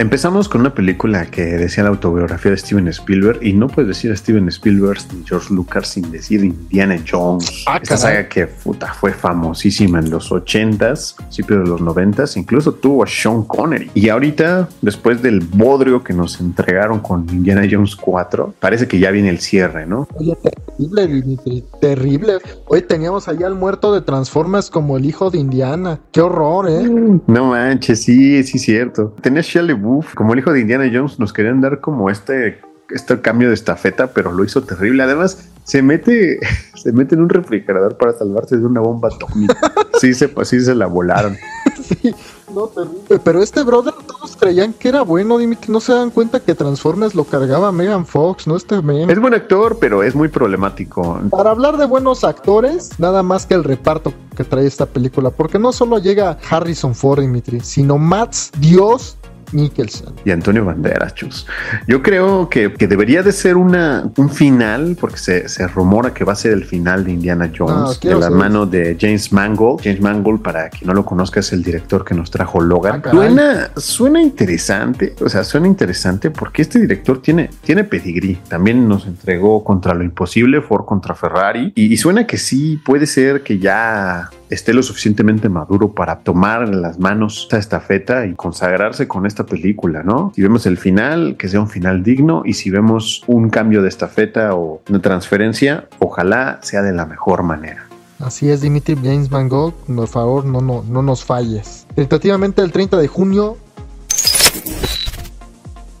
Empezamos con una película que decía la autobiografía de Steven Spielberg y no puedes decir a Steven Spielberg ni George Lucas sin decir Indiana Jones. Ah, Esta caray. saga que puta, fue famosísima en los 80s, principios de los 90s, incluso tuvo a Sean Connery. Y ahorita, después del bodrio que nos entregaron con Indiana Jones 4, parece que ya viene el cierre, ¿no? Oye, terrible, Dimitri, terrible. Hoy teníamos allá al muerto de Transformers como el hijo de Indiana. Qué horror, ¿eh? No manches, sí, sí, cierto. Tenía Shia LaBeouf como el hijo de Indiana Jones. Nos querían dar como este, este cambio de estafeta, pero lo hizo terrible. Además, se mete, (laughs) se mete en un refrigerador para salvarse de una bomba atómica. Sí, se, sí se la volaron. (laughs) Sí, no, terrible. Pero este brother, todos creían que era bueno, Dimitri. No se dan cuenta que Transformers lo cargaba Megan Fox, ¿no? Este men. Es buen actor, pero es muy problemático. Para hablar de buenos actores, nada más que el reparto que trae esta película, porque no solo llega Harrison Ford, Dimitri, sino Max Dios Mikkelsen. y Antonio Banderas, chus. Yo creo que, que debería de ser una, un final, porque se, se rumora que va a ser el final de Indiana Jones, Ah, de la mano de James Mangold. James Mangold, para quien no lo conozca, es el director que nos trajo Logan. Ah, suena, suena interesante, o sea, suena interesante porque este director tiene, tiene pedigrí. También nos entregó contra lo imposible, Ford contra Ferrari, y, y suena que sí puede ser que ya esté lo suficientemente maduro para tomar en las manos esta estafeta y consagrarse con esta película, ¿no? Si vemos el final, que sea un final digno y si vemos un cambio de estafeta o una transferencia, ojalá sea de la mejor manera. Así es, Dimitri James Mangold, por favor, no, no, no nos falles. Tentativamente el 30 de junio,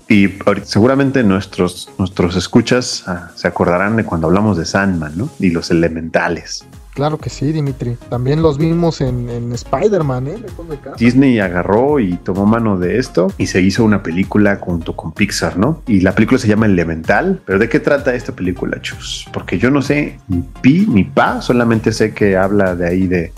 Y seguramente nuestros, nuestros escuchas ah, se acordarán de cuando hablamos de Sandman, ¿no? Y los elementales. Claro que sí, Dimitri. También los vimos en, en Spider-Man, ¿eh? Lejos de casa. Disney agarró y tomó mano de esto y se hizo una película junto con Pixar, ¿no? Y la película se llama Elemental. ¿Pero de qué trata esta película, chus? Porque yo no sé ni pi ni pa, solamente sé que habla de ahí de,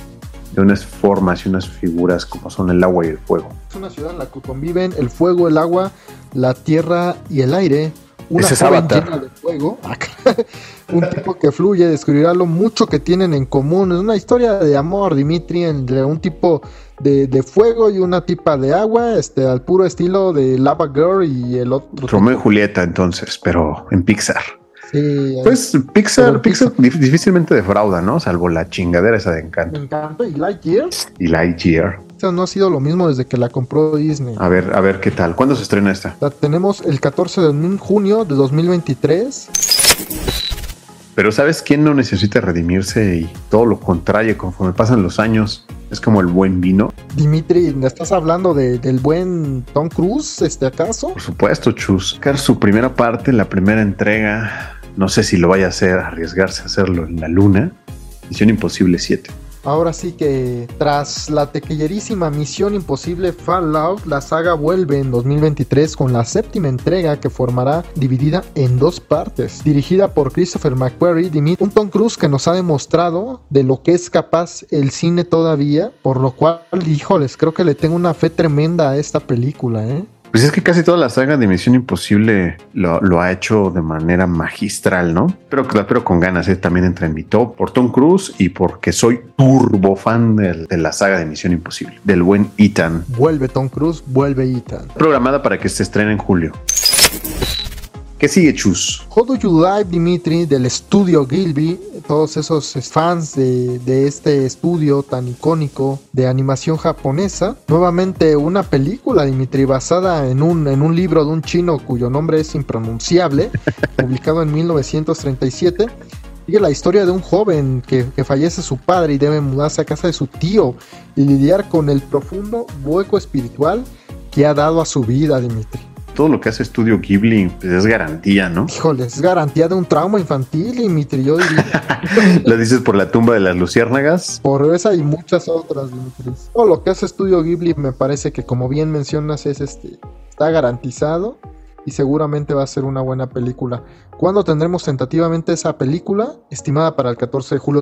de unas formas y unas figuras como son el agua y el fuego. Es una ciudad en la que conviven el fuego, el agua, la tierra y el aire. Una Ese es joven Avatar. llena de fuego. Ah, (laughs) un tipo que fluye, descubrirá lo mucho que tienen en común. Es una historia de amor, Dimitri, entre un tipo de, de fuego y una tipa de agua, este, al puro estilo de Lava Girl y el otro. Romeo y Julieta entonces, pero en Pixar. Sí, Pues Pixar, Pixar Pixar- dif- difícilmente defrauda, ¿no? Salvo la chingadera esa de encanto. encanta. Y Lightyear, Y Lightyear. esa no ha sido lo mismo desde que la compró Disney. A ver, a ver qué tal. ¿Cuándo se estrena esta? La tenemos el 14 de junio de 2023. Pero ¿sabes quién no necesita redimirse y todo lo contrario conforme pasan los años? Es como el buen vino. Dimitri, ¿me estás hablando de- del buen Tom Cruise, este acaso? Por supuesto, Chus. Su primera parte, la primera entrega. No sé si lo vaya a hacer, arriesgarse a hacerlo en la luna. Misión Imposible 7. Ahora sí que tras la tequillerísima Misión Imposible Fallout, la saga vuelve en 2023 con la séptima entrega que formará dividida en dos partes. Dirigida por Christopher McQuarrie, Dimit- un Tom Cruise que nos ha demostrado de lo que es capaz el cine todavía, por lo cual, híjoles, creo que le tengo una fe tremenda a esta película, ¿eh? Pues es que casi toda la saga de Misión Imposible lo, lo ha hecho de manera magistral, ¿no? Pero, pero con ganas, ¿eh? también entra en mi top por Tom Cruise y porque soy turbo fan de la saga de Misión Imposible, del buen Ethan. Vuelve Tom Cruise, vuelve Ethan. Programada para que se estrene en julio. ¿Qué sigue, Chus? How Do You Live, Dimitri, del estudio Gilby, todos esos fans de, de este estudio tan icónico de animación japonesa. Nuevamente una película, Dimitri, basada en un, en un libro de un chino cuyo nombre es impronunciable, (laughs) publicado en 1937. Sigue la historia de un joven que, que fallece su padre y debe mudarse a casa de su tío y lidiar con el profundo hueco espiritual que ha dado a su vida, Dimitri. Todo lo que hace Estudio Ghibli pues, es garantía, ¿no? Híjole, es garantía de un trauma infantil, Dimitri. Yo diría, (laughs) Lo dices por la tumba de las luciérnagas. por esa y muchas otras, Dimitri. Todo lo que hace Estudio Ghibli me parece que, como bien mencionas, es este está garantizado y seguramente va a ser una buena película. ¿Cuándo tendremos tentativamente esa película? Estimada para el 14 de julio.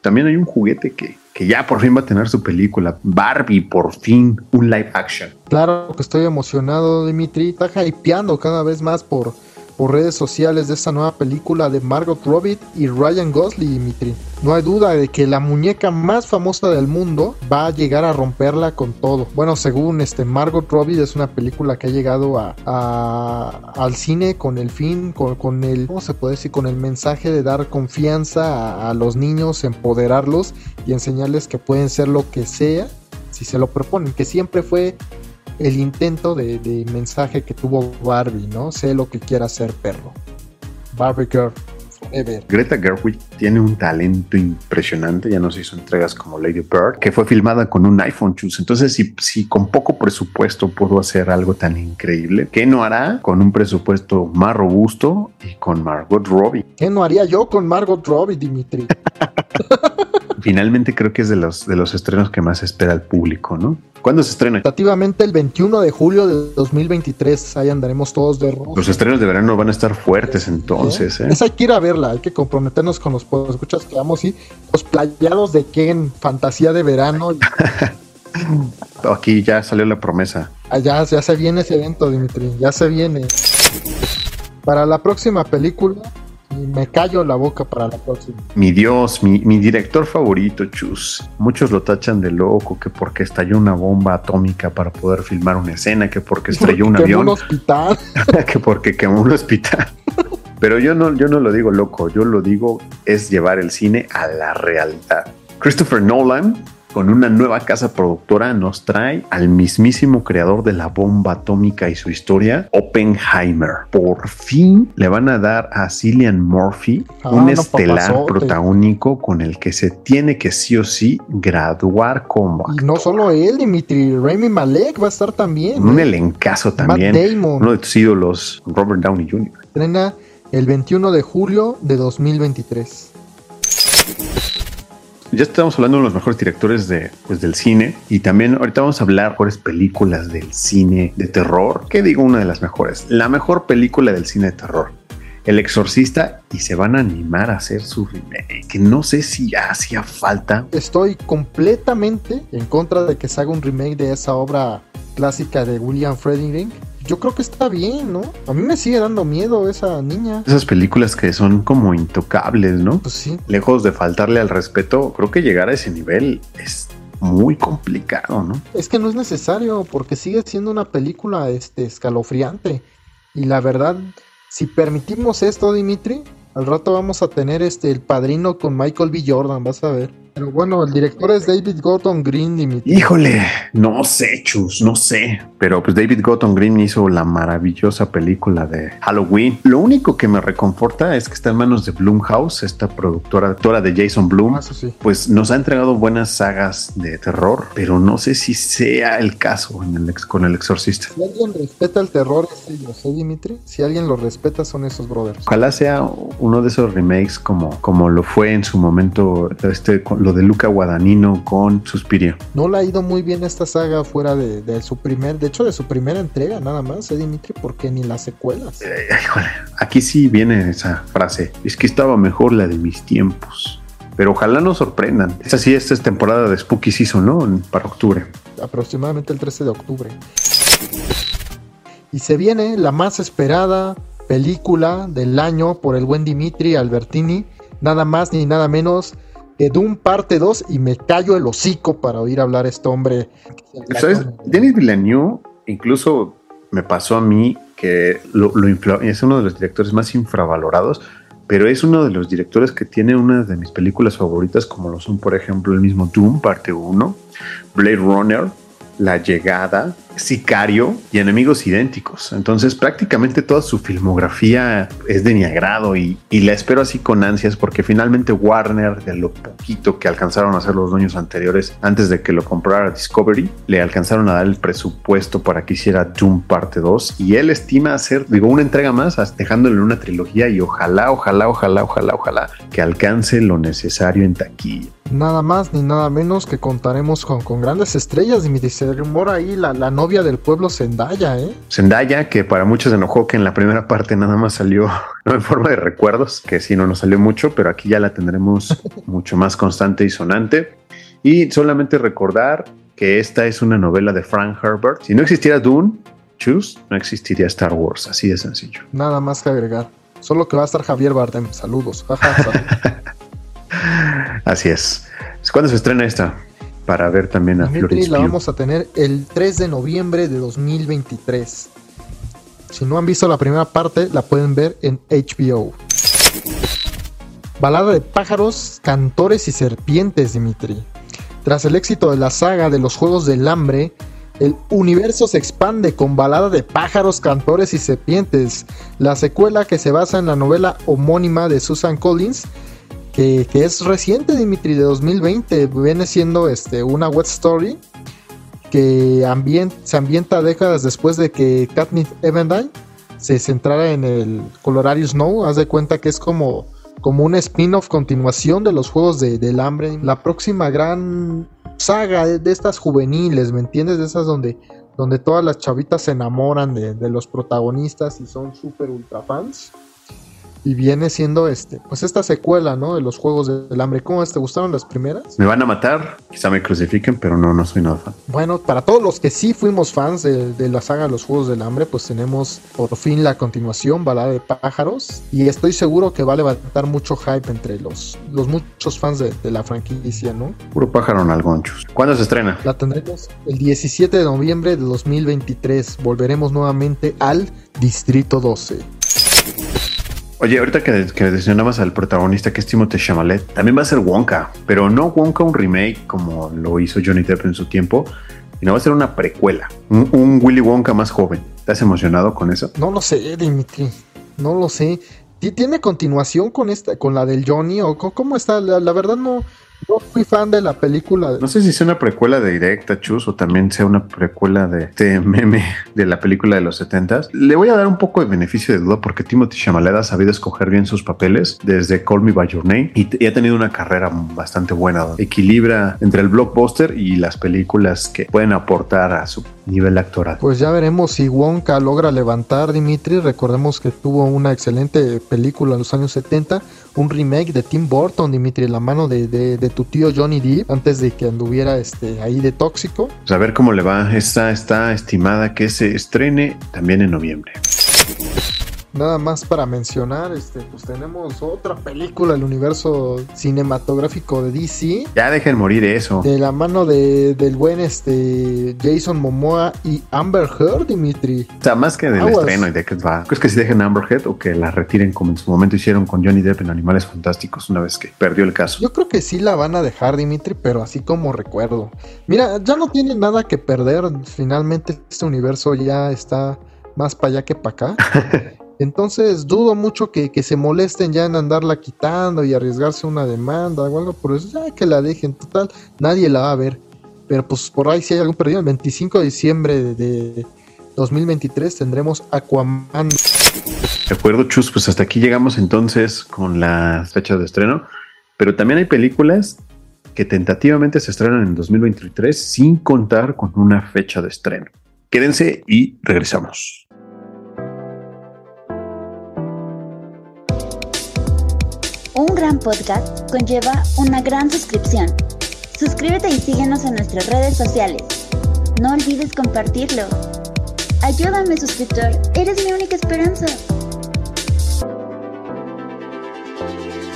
También hay un juguete que, que ya por fin va a tener su película. Barbie, por fin, un live action. Claro que estoy emocionado, Dimitri. Está hypeando cada vez más por, por redes sociales de esta nueva película de Margot Robbie y Ryan Gosling, Dimitri. No hay duda de que la muñeca más famosa del mundo va a llegar a romperla con todo. Bueno, según este Margot Robbie es una película que ha llegado a, a- al cine con el fin, con, con el, ¿cómo se puede decir? Con el mensaje de dar confianza a, a los niños, empoderarlos y enseñarles que pueden ser lo que sea si se lo proponen, que siempre fue el intento de, mensaje que tuvo Barbie, ¿no? Sé lo que quiera hacer perro. Barbie Girl, forever. Greta Gerwig tiene un talento impresionante, ya nos hizo entregas como Lady Bird, que fue filmada con un iPhone Choose. Entonces, si, si con poco presupuesto pudo hacer algo tan increíble, ¿qué no hará con un presupuesto más robusto y con Margot Robbie? ¿Qué no haría yo con Margot Robbie, Dimitri? (laughs) Finalmente creo que es de los, de los estrenos que más espera el público, ¿no? ¿Cuándo se estrena? Tentativamente el 21 de julio de 2023, ahí andaremos todos de rojo. Los estrenos de verano van a estar fuertes entonces, ¿eh? Esa hay que ir a verla, hay que comprometernos con los escuchas que vamos y los playados de Ken, fantasía de verano. y (laughs) Aquí ya salió la promesa. allá ya se viene ese evento, Dimitri, ya se viene. Para la próxima película, y me callo la boca para la próxima. Mi Dios, mi, mi director favorito, Chus. Muchos lo tachan de loco, que porque estalló una bomba atómica para poder filmar una escena, que porque (laughs) estrelló un Quemó avión, un hospital. (laughs) que porque quemó un hospital. Pero yo no, yo no lo digo loco, yo lo digo es llevar el cine a la realidad. Christopher Nolan, con una nueva casa productora, nos trae al mismísimo creador de la bomba atómica y su historia, Oppenheimer. Por fin le van a dar a Cillian Murphy Ah, un no, estelar papazote. protagónico con el que se tiene que sí o sí graduar como Y no solo él, Dimitri, Rami Malek va a estar también. un ¿eh? elencazo Matt también. Damon Uno de tus ídolos, Robert Downey Jr. estrena el 21 de julio de 2023. Ya estamos hablando de los mejores directores de, pues, del cine y también ahorita vamos a hablar de mejores películas del cine de terror. ¿Qué digo una de las mejores? La mejor película del cine de terror. El Exorcista y se van a animar a hacer su remake. Que no sé si ya hacía falta. Estoy completamente en contra de que se haga un remake de esa obra clásica de William Friedkin. Yo creo que está bien, ¿no? A mí me sigue dando miedo esa niña. Esas películas que son como intocables, ¿no? Pues sí, Lejos de faltarle al respeto, creo que llegar a ese nivel es muy complicado, ¿no? es que no es necesario porque sigue siendo una película este, escalofriante. Y la verdad, si permitimos esto, Dimitri, al rato vamos a tener este el padrino con Michael B. Jordan, vas a ver. Pero bueno, el director es David Gordon Green, Dimitri. Híjole, no sé, Chus, no sé. Pero pues David Gordon Green hizo la maravillosa película de Halloween. Lo único que me reconforta es que está en manos de Blumhouse, esta productora actora de Jason Blum. Ah, sí. Pues nos ha entregado buenas sagas de terror, pero no sé si sea el caso en el ex- con el exorcista. Si alguien respeta el terror, es ellos, ¿eh, Dimitri? Si alguien lo respeta, son esos brothers. Ojalá sea uno de esos remakes como, como lo fue en su momento este, lo de Luca Guadagnino con Suspiria. No le ha ido muy bien esta saga fuera de, de su primer, de hecho de su primera entrega nada más, ¿eh, Dimitri? Porque ni las secuelas. Eh, híjole, aquí sí viene esa frase. Es que estaba mejor la de mis tiempos. Pero ojalá nos sorprendan. Esta sí, esta es temporada de Spooky Season, ¿no? Para octubre. aproximadamente el 13 de octubre. Y se viene la más esperada película del año por el buen Dimitri Albertini, nada más ni nada menos que Doom parte 2 y me callo el hocico para oír hablar a este hombre. ¿Sabes? Denis Villeneuve incluso me pasó a mí que lo, lo infla- es uno de los directores más infravalorados, pero es uno de los directores que tiene una de mis películas favoritas, como lo son, por ejemplo, el mismo Doom, parte 1, Blade Runner, La Llegada, Sicario y Enemigos Idénticos. Entonces prácticamente toda su filmografía es de mi agrado y, la espero así con ansias porque finalmente Warner, de lo poquito que alcanzaron a hacer los dueños anteriores antes de que lo comprara Discovery, le alcanzaron a dar el presupuesto para que hiciera Doom parte 2 y él estima hacer, digo, una entrega más, dejándole una trilogía y ojalá, ojalá, ojalá, ojalá, ojalá que alcance lo necesario en taquilla. Nada más ni nada menos que contaremos con, con grandes estrellas, Dimitri. Se rumora ahí la, la, novia del pueblo Zendaya, ¿eh? Zendaya, que para muchos enojó que en la primera parte nada más salió (laughs) no en forma de recuerdos, que sí no nos salió mucho, pero aquí ya la tendremos (laughs) mucho más constante y sonante. Y solamente recordar que esta es una novela de Frank Herbert. Si no existiera Dune, Choose, no existiría Star Wars, así de sencillo. Nada más que agregar. Solo que va a estar Javier Bardem. Saludos. (laughs) Así es. ¿Cuándo se estrena esta? Para ver también a Florence La vamos a tener el 3 de noviembre de 2023. Si no han visto la primera parte, la pueden ver en HBO. Balada de pájaros, cantores y serpientes, Dimitri. Tras el éxito de la saga de los Juegos del Hambre, el universo se expande con balada de pájaros, cantores y serpientes. La secuela que se basa en la novela homónima de Susan Collins que, es reciente, Dimitri, de 2020. Viene siendo este, una web story que se ambienta décadas después de que Katniss Everdeen se centrara en el Colorado Snow. Haz de cuenta que es como, como un spin-off continuación de los Juegos del Hambre. La próxima gran saga de, estas juveniles, ¿me entiendes? De esas donde, donde todas las chavitas se enamoran de, de los protagonistas y son súper ultra fans y viene siendo este, pues esta secuela, ¿no? De los Juegos del Hambre. ¿Cómo te gustaron las primeras? Me van a matar, quizá me crucifiquen, pero no, no soy nada fan. Bueno, para todos los que sí fuimos fans de, la saga de los Juegos del Hambre, pues tenemos por fin la continuación, Balada de Pájaros, y estoy seguro que va a levantar mucho hype entre los, los muchos fans de, la franquicia, ¿no? Puro pájaro en algonchos. ¿Cuándo se estrena? La tendremos el 17 de noviembre de 2023. Volveremos nuevamente al Distrito 12. Oye, ahorita que, mencionabas al protagonista que es Timothée Chalamet, también va a ser Wonka, pero no Wonka un remake como lo hizo Johnny Depp en su tiempo, sino va a ser una precuela, un, Willy Wonka más joven. ¿Estás emocionado con eso? No lo sé, Dimitri, no lo sé. ¿Tiene continuación con esta, con la del Johnny o cómo está? la verdad no, no fui fan de la película. No sé si sea una precuela de Directa Chus o también sea una precuela de este (laughs) meme de la película de los 70 Le voy a dar un poco de beneficio de duda porque Timothy Chalamet ha sabido escoger bien sus papeles desde Call Me By Your Name y, y, ha tenido una carrera bastante buena. Equilibra entre el blockbuster y las películas que pueden aportar a su nivel actoral. Pues ya veremos si Wonka logra levantar Dimitri. Recordemos que tuvo una excelente película en los años 70, un remake de Tim Burton, Dimitri, la mano de, de, tu tío Johnny Depp, antes de que anduviera este, ahí de tóxico. Pues a ver cómo le va. Esta está estimada que se estrene también en noviembre. Nada más para mencionar, este, pues tenemos otra película del universo cinematográfico de DC. Ya dejen morir eso. De la mano de, del buen este Jason Momoa y Amber Heard, Dimitri. O sea, más que del estreno y de qué va. ¿Crees que si dejen Amber Heard o que la retiren como en su momento hicieron con Johnny Depp en Animales Fantásticos una vez que perdió el caso? Yo creo que sí la van a dejar, Dimitri, pero así como recuerdo. Mira, ya no tiene nada que perder. Finalmente este universo ya está más para allá que para acá. (laughs) Entonces dudo mucho que, se molesten ya en andarla quitando y arriesgarse una demanda o algo por eso. Ya que la dejen, total, nadie la va a ver. Pero pues por ahí si hay algún perdido, el 25 de diciembre de 2023 tendremos Aquaman. De acuerdo, Chus, pues hasta aquí llegamos entonces con la fecha de estreno. Pero también hay películas que tentativamente se estrenan en 2023 sin contar con una fecha de estreno. Quédense y regresamos. Un gran podcast conlleva una gran suscripción. Suscríbete y síguenos en nuestras redes sociales. No olvides compartirlo. Ayúdame, suscriptor. Eres mi única esperanza.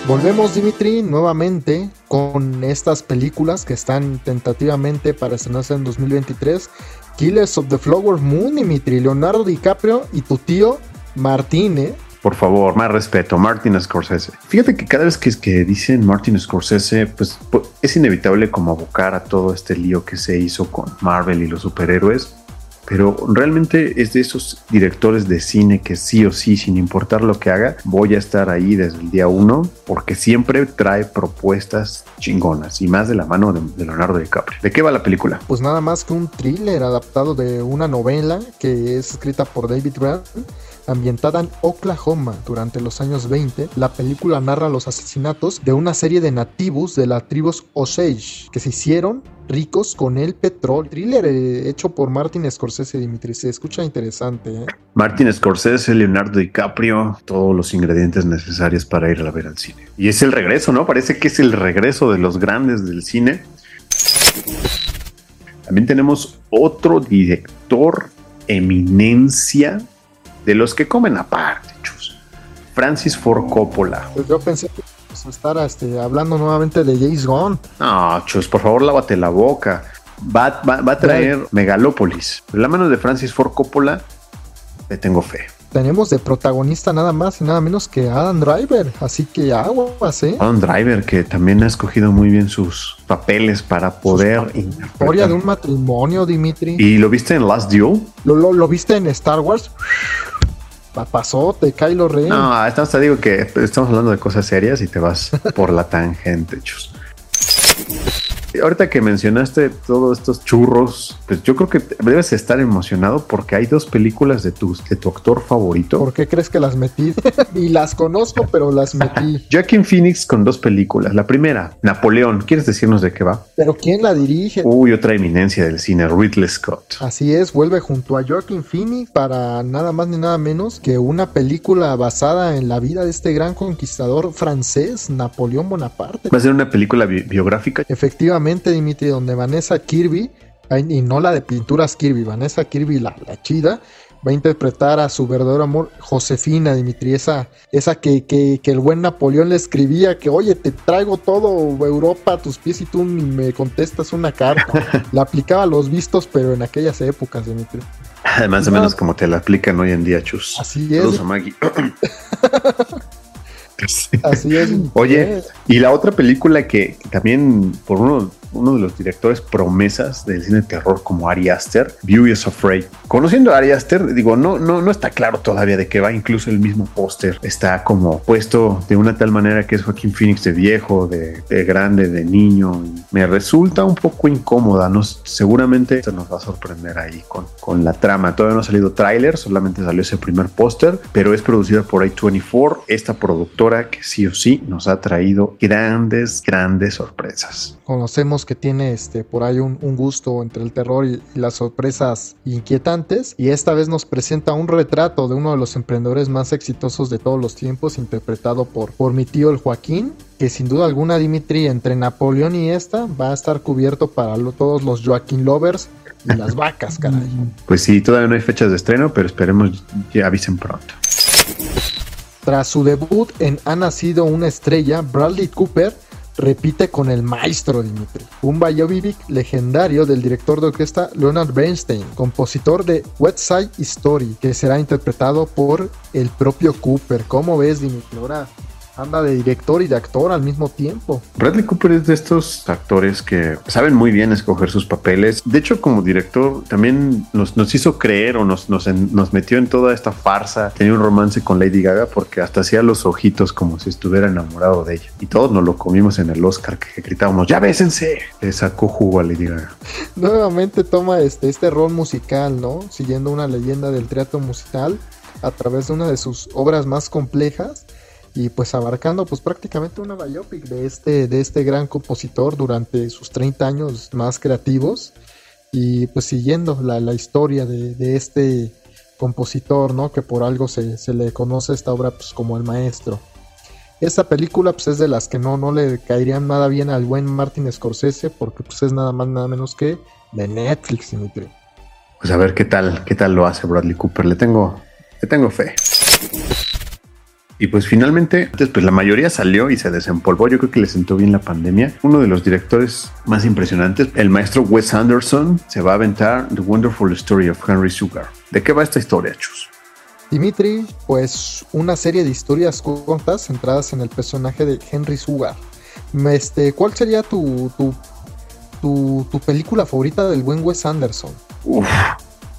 Volvemos, Dimitri, nuevamente con estas películas que están tentativamente para estrenarse en 2023. Killers of the Flower Moon, Dimitri, Leonardo DiCaprio y tu tío Martín, ¿eh? Por favor, más respeto. Martin Scorsese. Fíjate que cada vez que, que dicen Martin Scorsese, pues, pues es inevitable como abocar a todo este lío que se hizo con Marvel y los superhéroes pero realmente es de esos directores de cine que sí o sí, sin importar lo que haga, voy a estar ahí desde el día uno porque siempre trae propuestas chingonas y más de la mano de, Leonardo DiCaprio. ¿De qué va la película? Pues nada más que un thriller adaptado de una novela que es escrita por David Grant ambientada en Oklahoma durante los años 20, la película narra los asesinatos de una serie de nativos de la tribu Osage que se hicieron ricos con el petróleo. Thriller eh, hecho por Martin Scorsese, Dimitri. Se escucha interesante. ¿eh? Martin Scorsese, Leonardo DiCaprio, todos los ingredientes necesarios para ir a ver al cine. Y es el regreso, ¿no? Parece que es el regreso de los grandes del cine. También tenemos otro director eminencia de los que comen aparte, chus. Francis Ford Coppola. Pues yo pensé que estar este, hablando nuevamente de James Gunn. No, chus, por favor, lávate la boca. Va, va, a traer Megalópolis. La mano de Francis Ford Coppola, le tengo fe. Tenemos de protagonista nada más y nada menos que Adam Driver, así que aguas, ¿eh? Adam Driver, que también ha escogido muy bien sus papeles para poder. Historia de un matrimonio, Dimitri. ¿Y lo viste en Last Duel? ¿Lo, lo, lo viste en Star Wars? papazote, Kylo Ren. No, estamos, te digo que estamos hablando de cosas serias y te vas por la tangente, chus. Ahorita que mencionaste todos estos churros, pues yo creo que debes estar emocionado porque hay dos películas de tu, de tu actor favorito. ¿Por qué crees que las metí? (laughs) y las conozco, pero las metí. Joaquin Phoenix con dos películas. La primera, Napoleón. ¿Quieres decirnos de qué va? ¿Pero quién la dirige? Uy, otra eminencia del cine, Ridley Scott. Así es, vuelve junto a Joaquin Phoenix para nada más ni nada menos que una película basada en la vida de este gran conquistador francés, Napoleón Bonaparte. Va a ser una película biográfica. Efectivamente Dimitri, donde Vanessa Kirby, y no la de pinturas Kirby, Vanessa Kirby, la, la chida, va a interpretar a su verdadero amor, Josefina, Dimitri, esa, esa que, que, el buen Napoleón le escribía, que oye, te traigo todo Europa a tus pies y tú me contestas una carta. (laughs) la aplicaba a los vistos, pero en aquellas épocas, Dimitri. Más o menos como te la aplican hoy en día, Chus. Así es. (laughs) Así es. Oye, y la otra película que también por uno uno de los directores promesas del cine de terror como Ari Aster, View is Afraid. Conociendo a Ari Aster, digo, no, no, no está claro todavía de qué va, incluso el mismo póster está como puesto de una tal manera que es Joaquín Phoenix de viejo, de, grande, de niño. Me resulta un poco incómoda, ¿no? seguramente esto nos va a sorprender ahí con, con la trama. Todavía no ha salido tráiler, solamente salió ese primer póster, pero es producida por A24, esta productora que sí o sí nos ha traído grandes, grandes sorpresas. Conocemos que tiene este, por ahí un, gusto entre el terror y, las sorpresas inquietantes. Y esta vez nos presenta un retrato de uno de los emprendedores más exitosos de todos los tiempos, interpretado por, por mi tío el Joaquín, que sin duda alguna Dimitri entre Napoleón y esta va a estar cubierto para todos los Joaquín lovers y las vacas, caray. (laughs) Pues sí, todavía no hay fechas de estreno, pero esperemos que avisen pronto. Tras su debut en Ha nacido una estrella, Bradley Cooper repite con el maestro Dimitri, un biopic legendario del director de orquesta Leonard Bernstein, compositor de West Side Story, que será interpretado por el propio Cooper. ¿Cómo ves, Dimitri? Ahora anda de director y de actor al mismo tiempo. Bradley Cooper es de estos actores que saben muy bien escoger sus papeles. De hecho, como director, también nos, nos hizo creer o nos, nos, nos, metió en toda esta farsa. Tenía un romance con Lady Gaga porque hasta hacía los ojitos como si estuviera enamorado de ella. Y todos nos lo comimos en el Oscar que gritábamos, ya bésense. Le sacó jugo a Lady Gaga. (laughs) Nuevamente toma este, este rol musical, ¿no? Siguiendo una leyenda del teatro musical a través de una de sus obras más complejas y pues abarcando pues prácticamente una biopic de este, de este gran compositor durante sus 30 años más creativos y pues siguiendo la, historia de, este compositor, ¿no? Que por algo se, le conoce esta obra pues como el maestro. Esta película pues es de las que no, no le caerían nada bien al buen Martin Scorsese porque pues es nada más nada menos que de Netflix, Dimitri. Pues a ver qué tal, qué tal lo hace Bradley Cooper. Le tengo, le tengo fe. Y pues finalmente, pues la mayoría salió y se desempolvó. Yo creo que le sentó bien la pandemia. Uno de los directores más impresionantes, el maestro Wes Anderson, se va a aventar The Wonderful Story of Henry Sugar. ¿De qué va esta historia, Chus? Dimitri, pues una serie de historias cortas centradas en el personaje de Henry Sugar. Este, ¿Cuál sería tu, tu, tu, tu película favorita del buen Wes Anderson? Uf,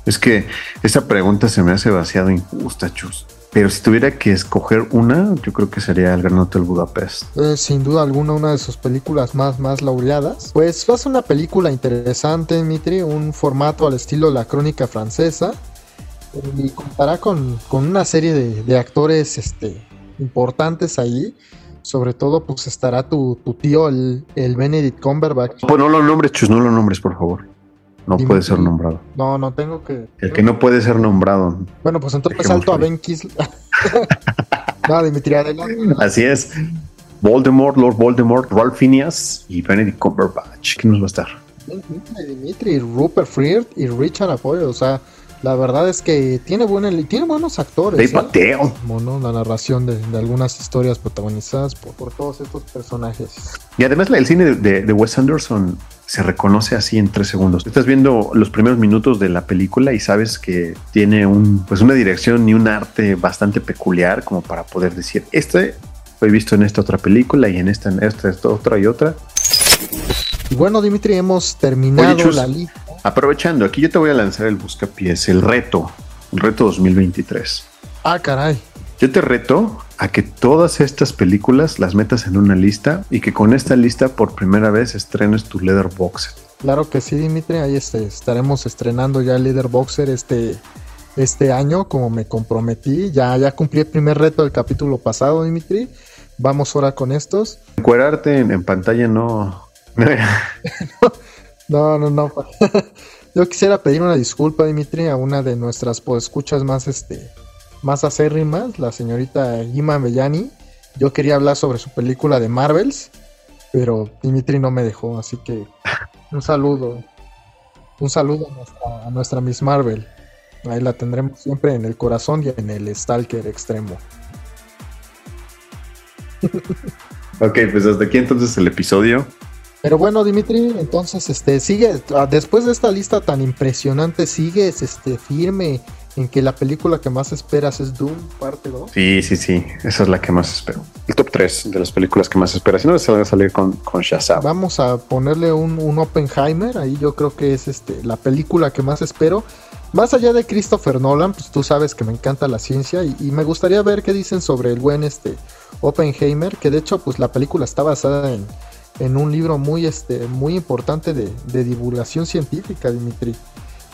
es que esa pregunta se me hace demasiado injusta, Chus. Pero si tuviera que escoger una, yo creo que sería El Gran Hotel Budapest. Eh, sin duda alguna, una de sus películas más, más laureadas. Pues ser una película interesante, Dimitri, un formato al estilo de la crónica francesa. Y contará con, con una serie de, de actores este, importantes ahí. Sobre todo, pues estará tu, tu tío, el, el Benedict Cumberbatch. Pues no lo nombres, Chus, no lo nombres, por favor. No puede ser nombrado. No, no tengo que. El que no puede ser nombrado. Bueno, pues entonces salto a. Ben Kingsley. (laughs) no, Dimitri, adelante. Así es. Voldemort, Lord Voldemort, Ralph Phineas y Benedict Cumberbatch. ¿Quién nos va a estar? Dimitri, Dimitri, Rupert Friert y Richard Apoyo. O sea, la verdad es que tiene, buena, tiene buenos actores. Dave ¿eh? Mateo. Como, ¿no? La narración de, de algunas historias protagonizadas por, por todos estos personajes. Y además el cine de, de- de Wes Anderson se reconoce así en tres segundos. Estás viendo los primeros minutos de la película y sabes que tiene un, pues una dirección y un arte bastante peculiar como para poder decir, este fue visto en esta otra película y en esta, en esta, esta otra y otra. Bueno, Dimitri, hemos terminado Oye, Chus. la lista. Aprovechando, aquí yo te voy a lanzar el buscapiés, el reto, el reto 2023. Ah, caray. Yo te reto a que todas estas películas las metas en una lista y que con esta lista por primera vez estrenes tu Letterboxd. Claro que sí, Dimitri. Ahí este, estaremos estrenando ya el Leader Boxer este, este año, como me comprometí. Ya, ya cumplí el primer reto del capítulo pasado, Dimitri. Vamos ahora con estos. Encuerarte en, en pantalla no... (laughs) (laughs) No, no, no. (laughs) Yo quisiera pedir una disculpa, Dimitri, a una de nuestras escuchas más, este, más acérrimas, la señorita Ima Bellani. Yo quería hablar sobre su película de Marvels, pero Dimitri no me dejó, así que (laughs) un saludo. Un saludo a nuestra, a nuestra Miss Marvel. Ahí la tendremos siempre en el corazón y en el Stalker extremo. (laughs) ok, pues hasta aquí entonces el episodio. Pero bueno, Dimitri, entonces este sigue ah, después de esta lista tan impresionante, sigues este firme en que la película que más esperas es Doom parte 2. Sí, sí, sí, esa es la que más espero. El top 3 de las películas que más espero. Si no, se van a salir con, con Shazam. Vamos a ponerle un, un Oppenheimer, ahí yo creo que es este la película que más espero. Más allá de Christopher Nolan, pues tú sabes que me encanta la ciencia y, y me gustaría ver qué dicen sobre el buen este Oppenheimer, que de hecho pues la película está basada en, en un libro muy, este, muy importante de, de divulgación científica, Dimitri,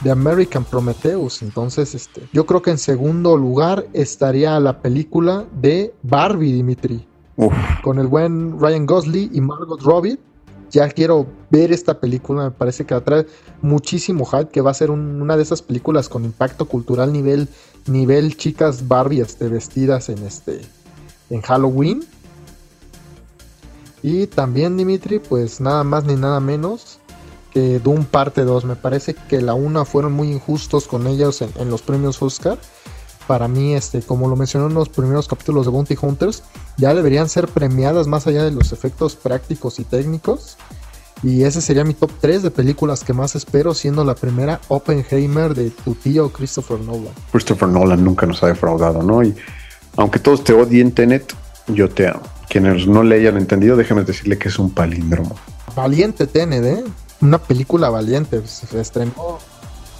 de American Prometheus. Entonces, este, yo creo que en segundo lugar estaría la película de Barbie, Dimitri, Uf, con el buen Ryan Gosling y Margot Robbie. Ya quiero ver esta película, me parece que atrae muchísimo hype, que va a ser un- una de esas películas con impacto cultural nivel, nivel chicas Barbie este, vestidas en este en Halloween. Y también Dimitri, pues nada más ni nada menos que Doom parte 2. Me parece que la una fueron muy injustos con ellos en, en los premios Oscar. Para mí, este, como lo mencioné en los primeros capítulos de Bounty Hunters, ya deberían ser premiadas más allá de los efectos prácticos y técnicos. Y ese sería mi top 3 de películas que más espero, siendo la primera Oppenheimer de tu tío Christopher Nolan. Christopher Nolan nunca nos ha defraudado, ¿no? Y aunque todos te odien Tenet, yo te amo. Quienes no le hayan entendido, déjame decirle que es un palíndromo. Valiente Tenet, ¿eh? Una película valiente. Se estrenó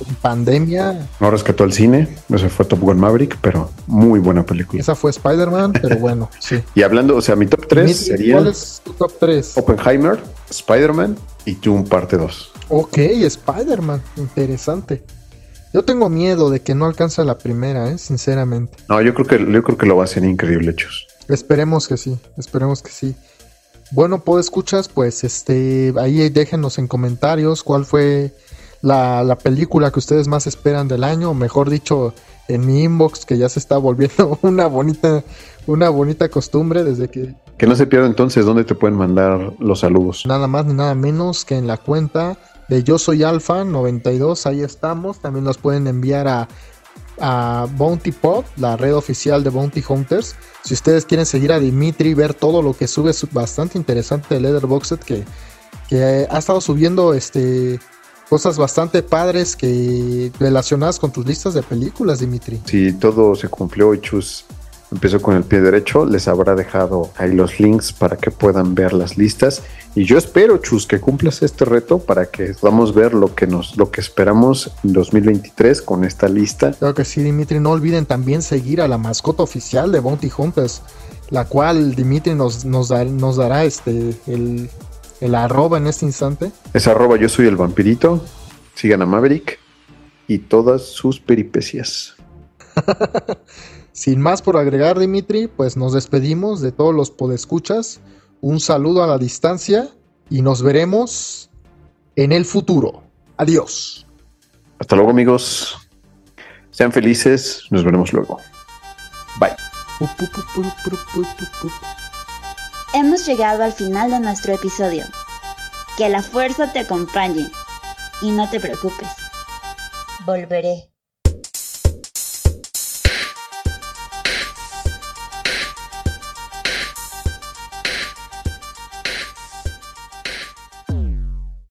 en pandemia. No rescató al cine, ese fue Top Gun Maverick, pero muy buena película. Esa fue Spider-Man, pero (laughs) bueno, sí. Y hablando, o sea, mi top 3 Dimitri, sería ¿Cuál es tu top 3? Oppenheimer, Spider-Man y Doom parte 2. Ok, Spider-Man, interesante. Yo tengo miedo de que no alcance la primera, ¿eh? sinceramente. No, yo creo que yo creo que lo va a hacer increíble, Chus. Esperemos que sí, esperemos que sí. Bueno, pues escuchas, pues este, ahí déjenos en comentarios cuál fue la, la película que ustedes más esperan del año, o mejor dicho, en mi inbox, que ya se está volviendo (laughs) una bonita, una bonita costumbre desde que Que no se pierda entonces dónde te pueden mandar los saludos. nada más ni nada menos que en la cuenta de Yo Soy Alfa 92, ahí estamos. También nos pueden enviar a, a Bounty Pod, la red oficial de Bounty Hunters. Si ustedes quieren seguir a Dimitri, ver todo lo que sube, es bastante interesante de Letterboxd que, que ha estado subiendo este cosas bastante padres que relacionadas con tus listas de películas, Dimitri. Si todo se cumplió Chus empezó con el pie derecho, les habrá dejado ahí los links para que puedan ver las listas. Y yo espero, Chus, que cumplas este reto para que podamos ver lo que nos, lo que esperamos en 2023 con esta lista. Claro que sí, Dimitri. No olviden también seguir a la mascota oficial de Bounty Hunters, la cual Dimitri nos, nos, nos dará este el, el arroba en este instante. Es arroba yo soy el vampirito. Sigan a Maverick y todas sus peripecias. (laughs) Sin más por agregar, Dimitri, pues nos despedimos de todos los podescuchas. Un saludo a la distancia y nos veremos en el futuro. Adiós. Hasta luego, amigos. Sean felices. Nos veremos luego. Bye. Hemos llegado al final de nuestro episodio. Que la fuerza te acompañe y no te preocupes. Volveré.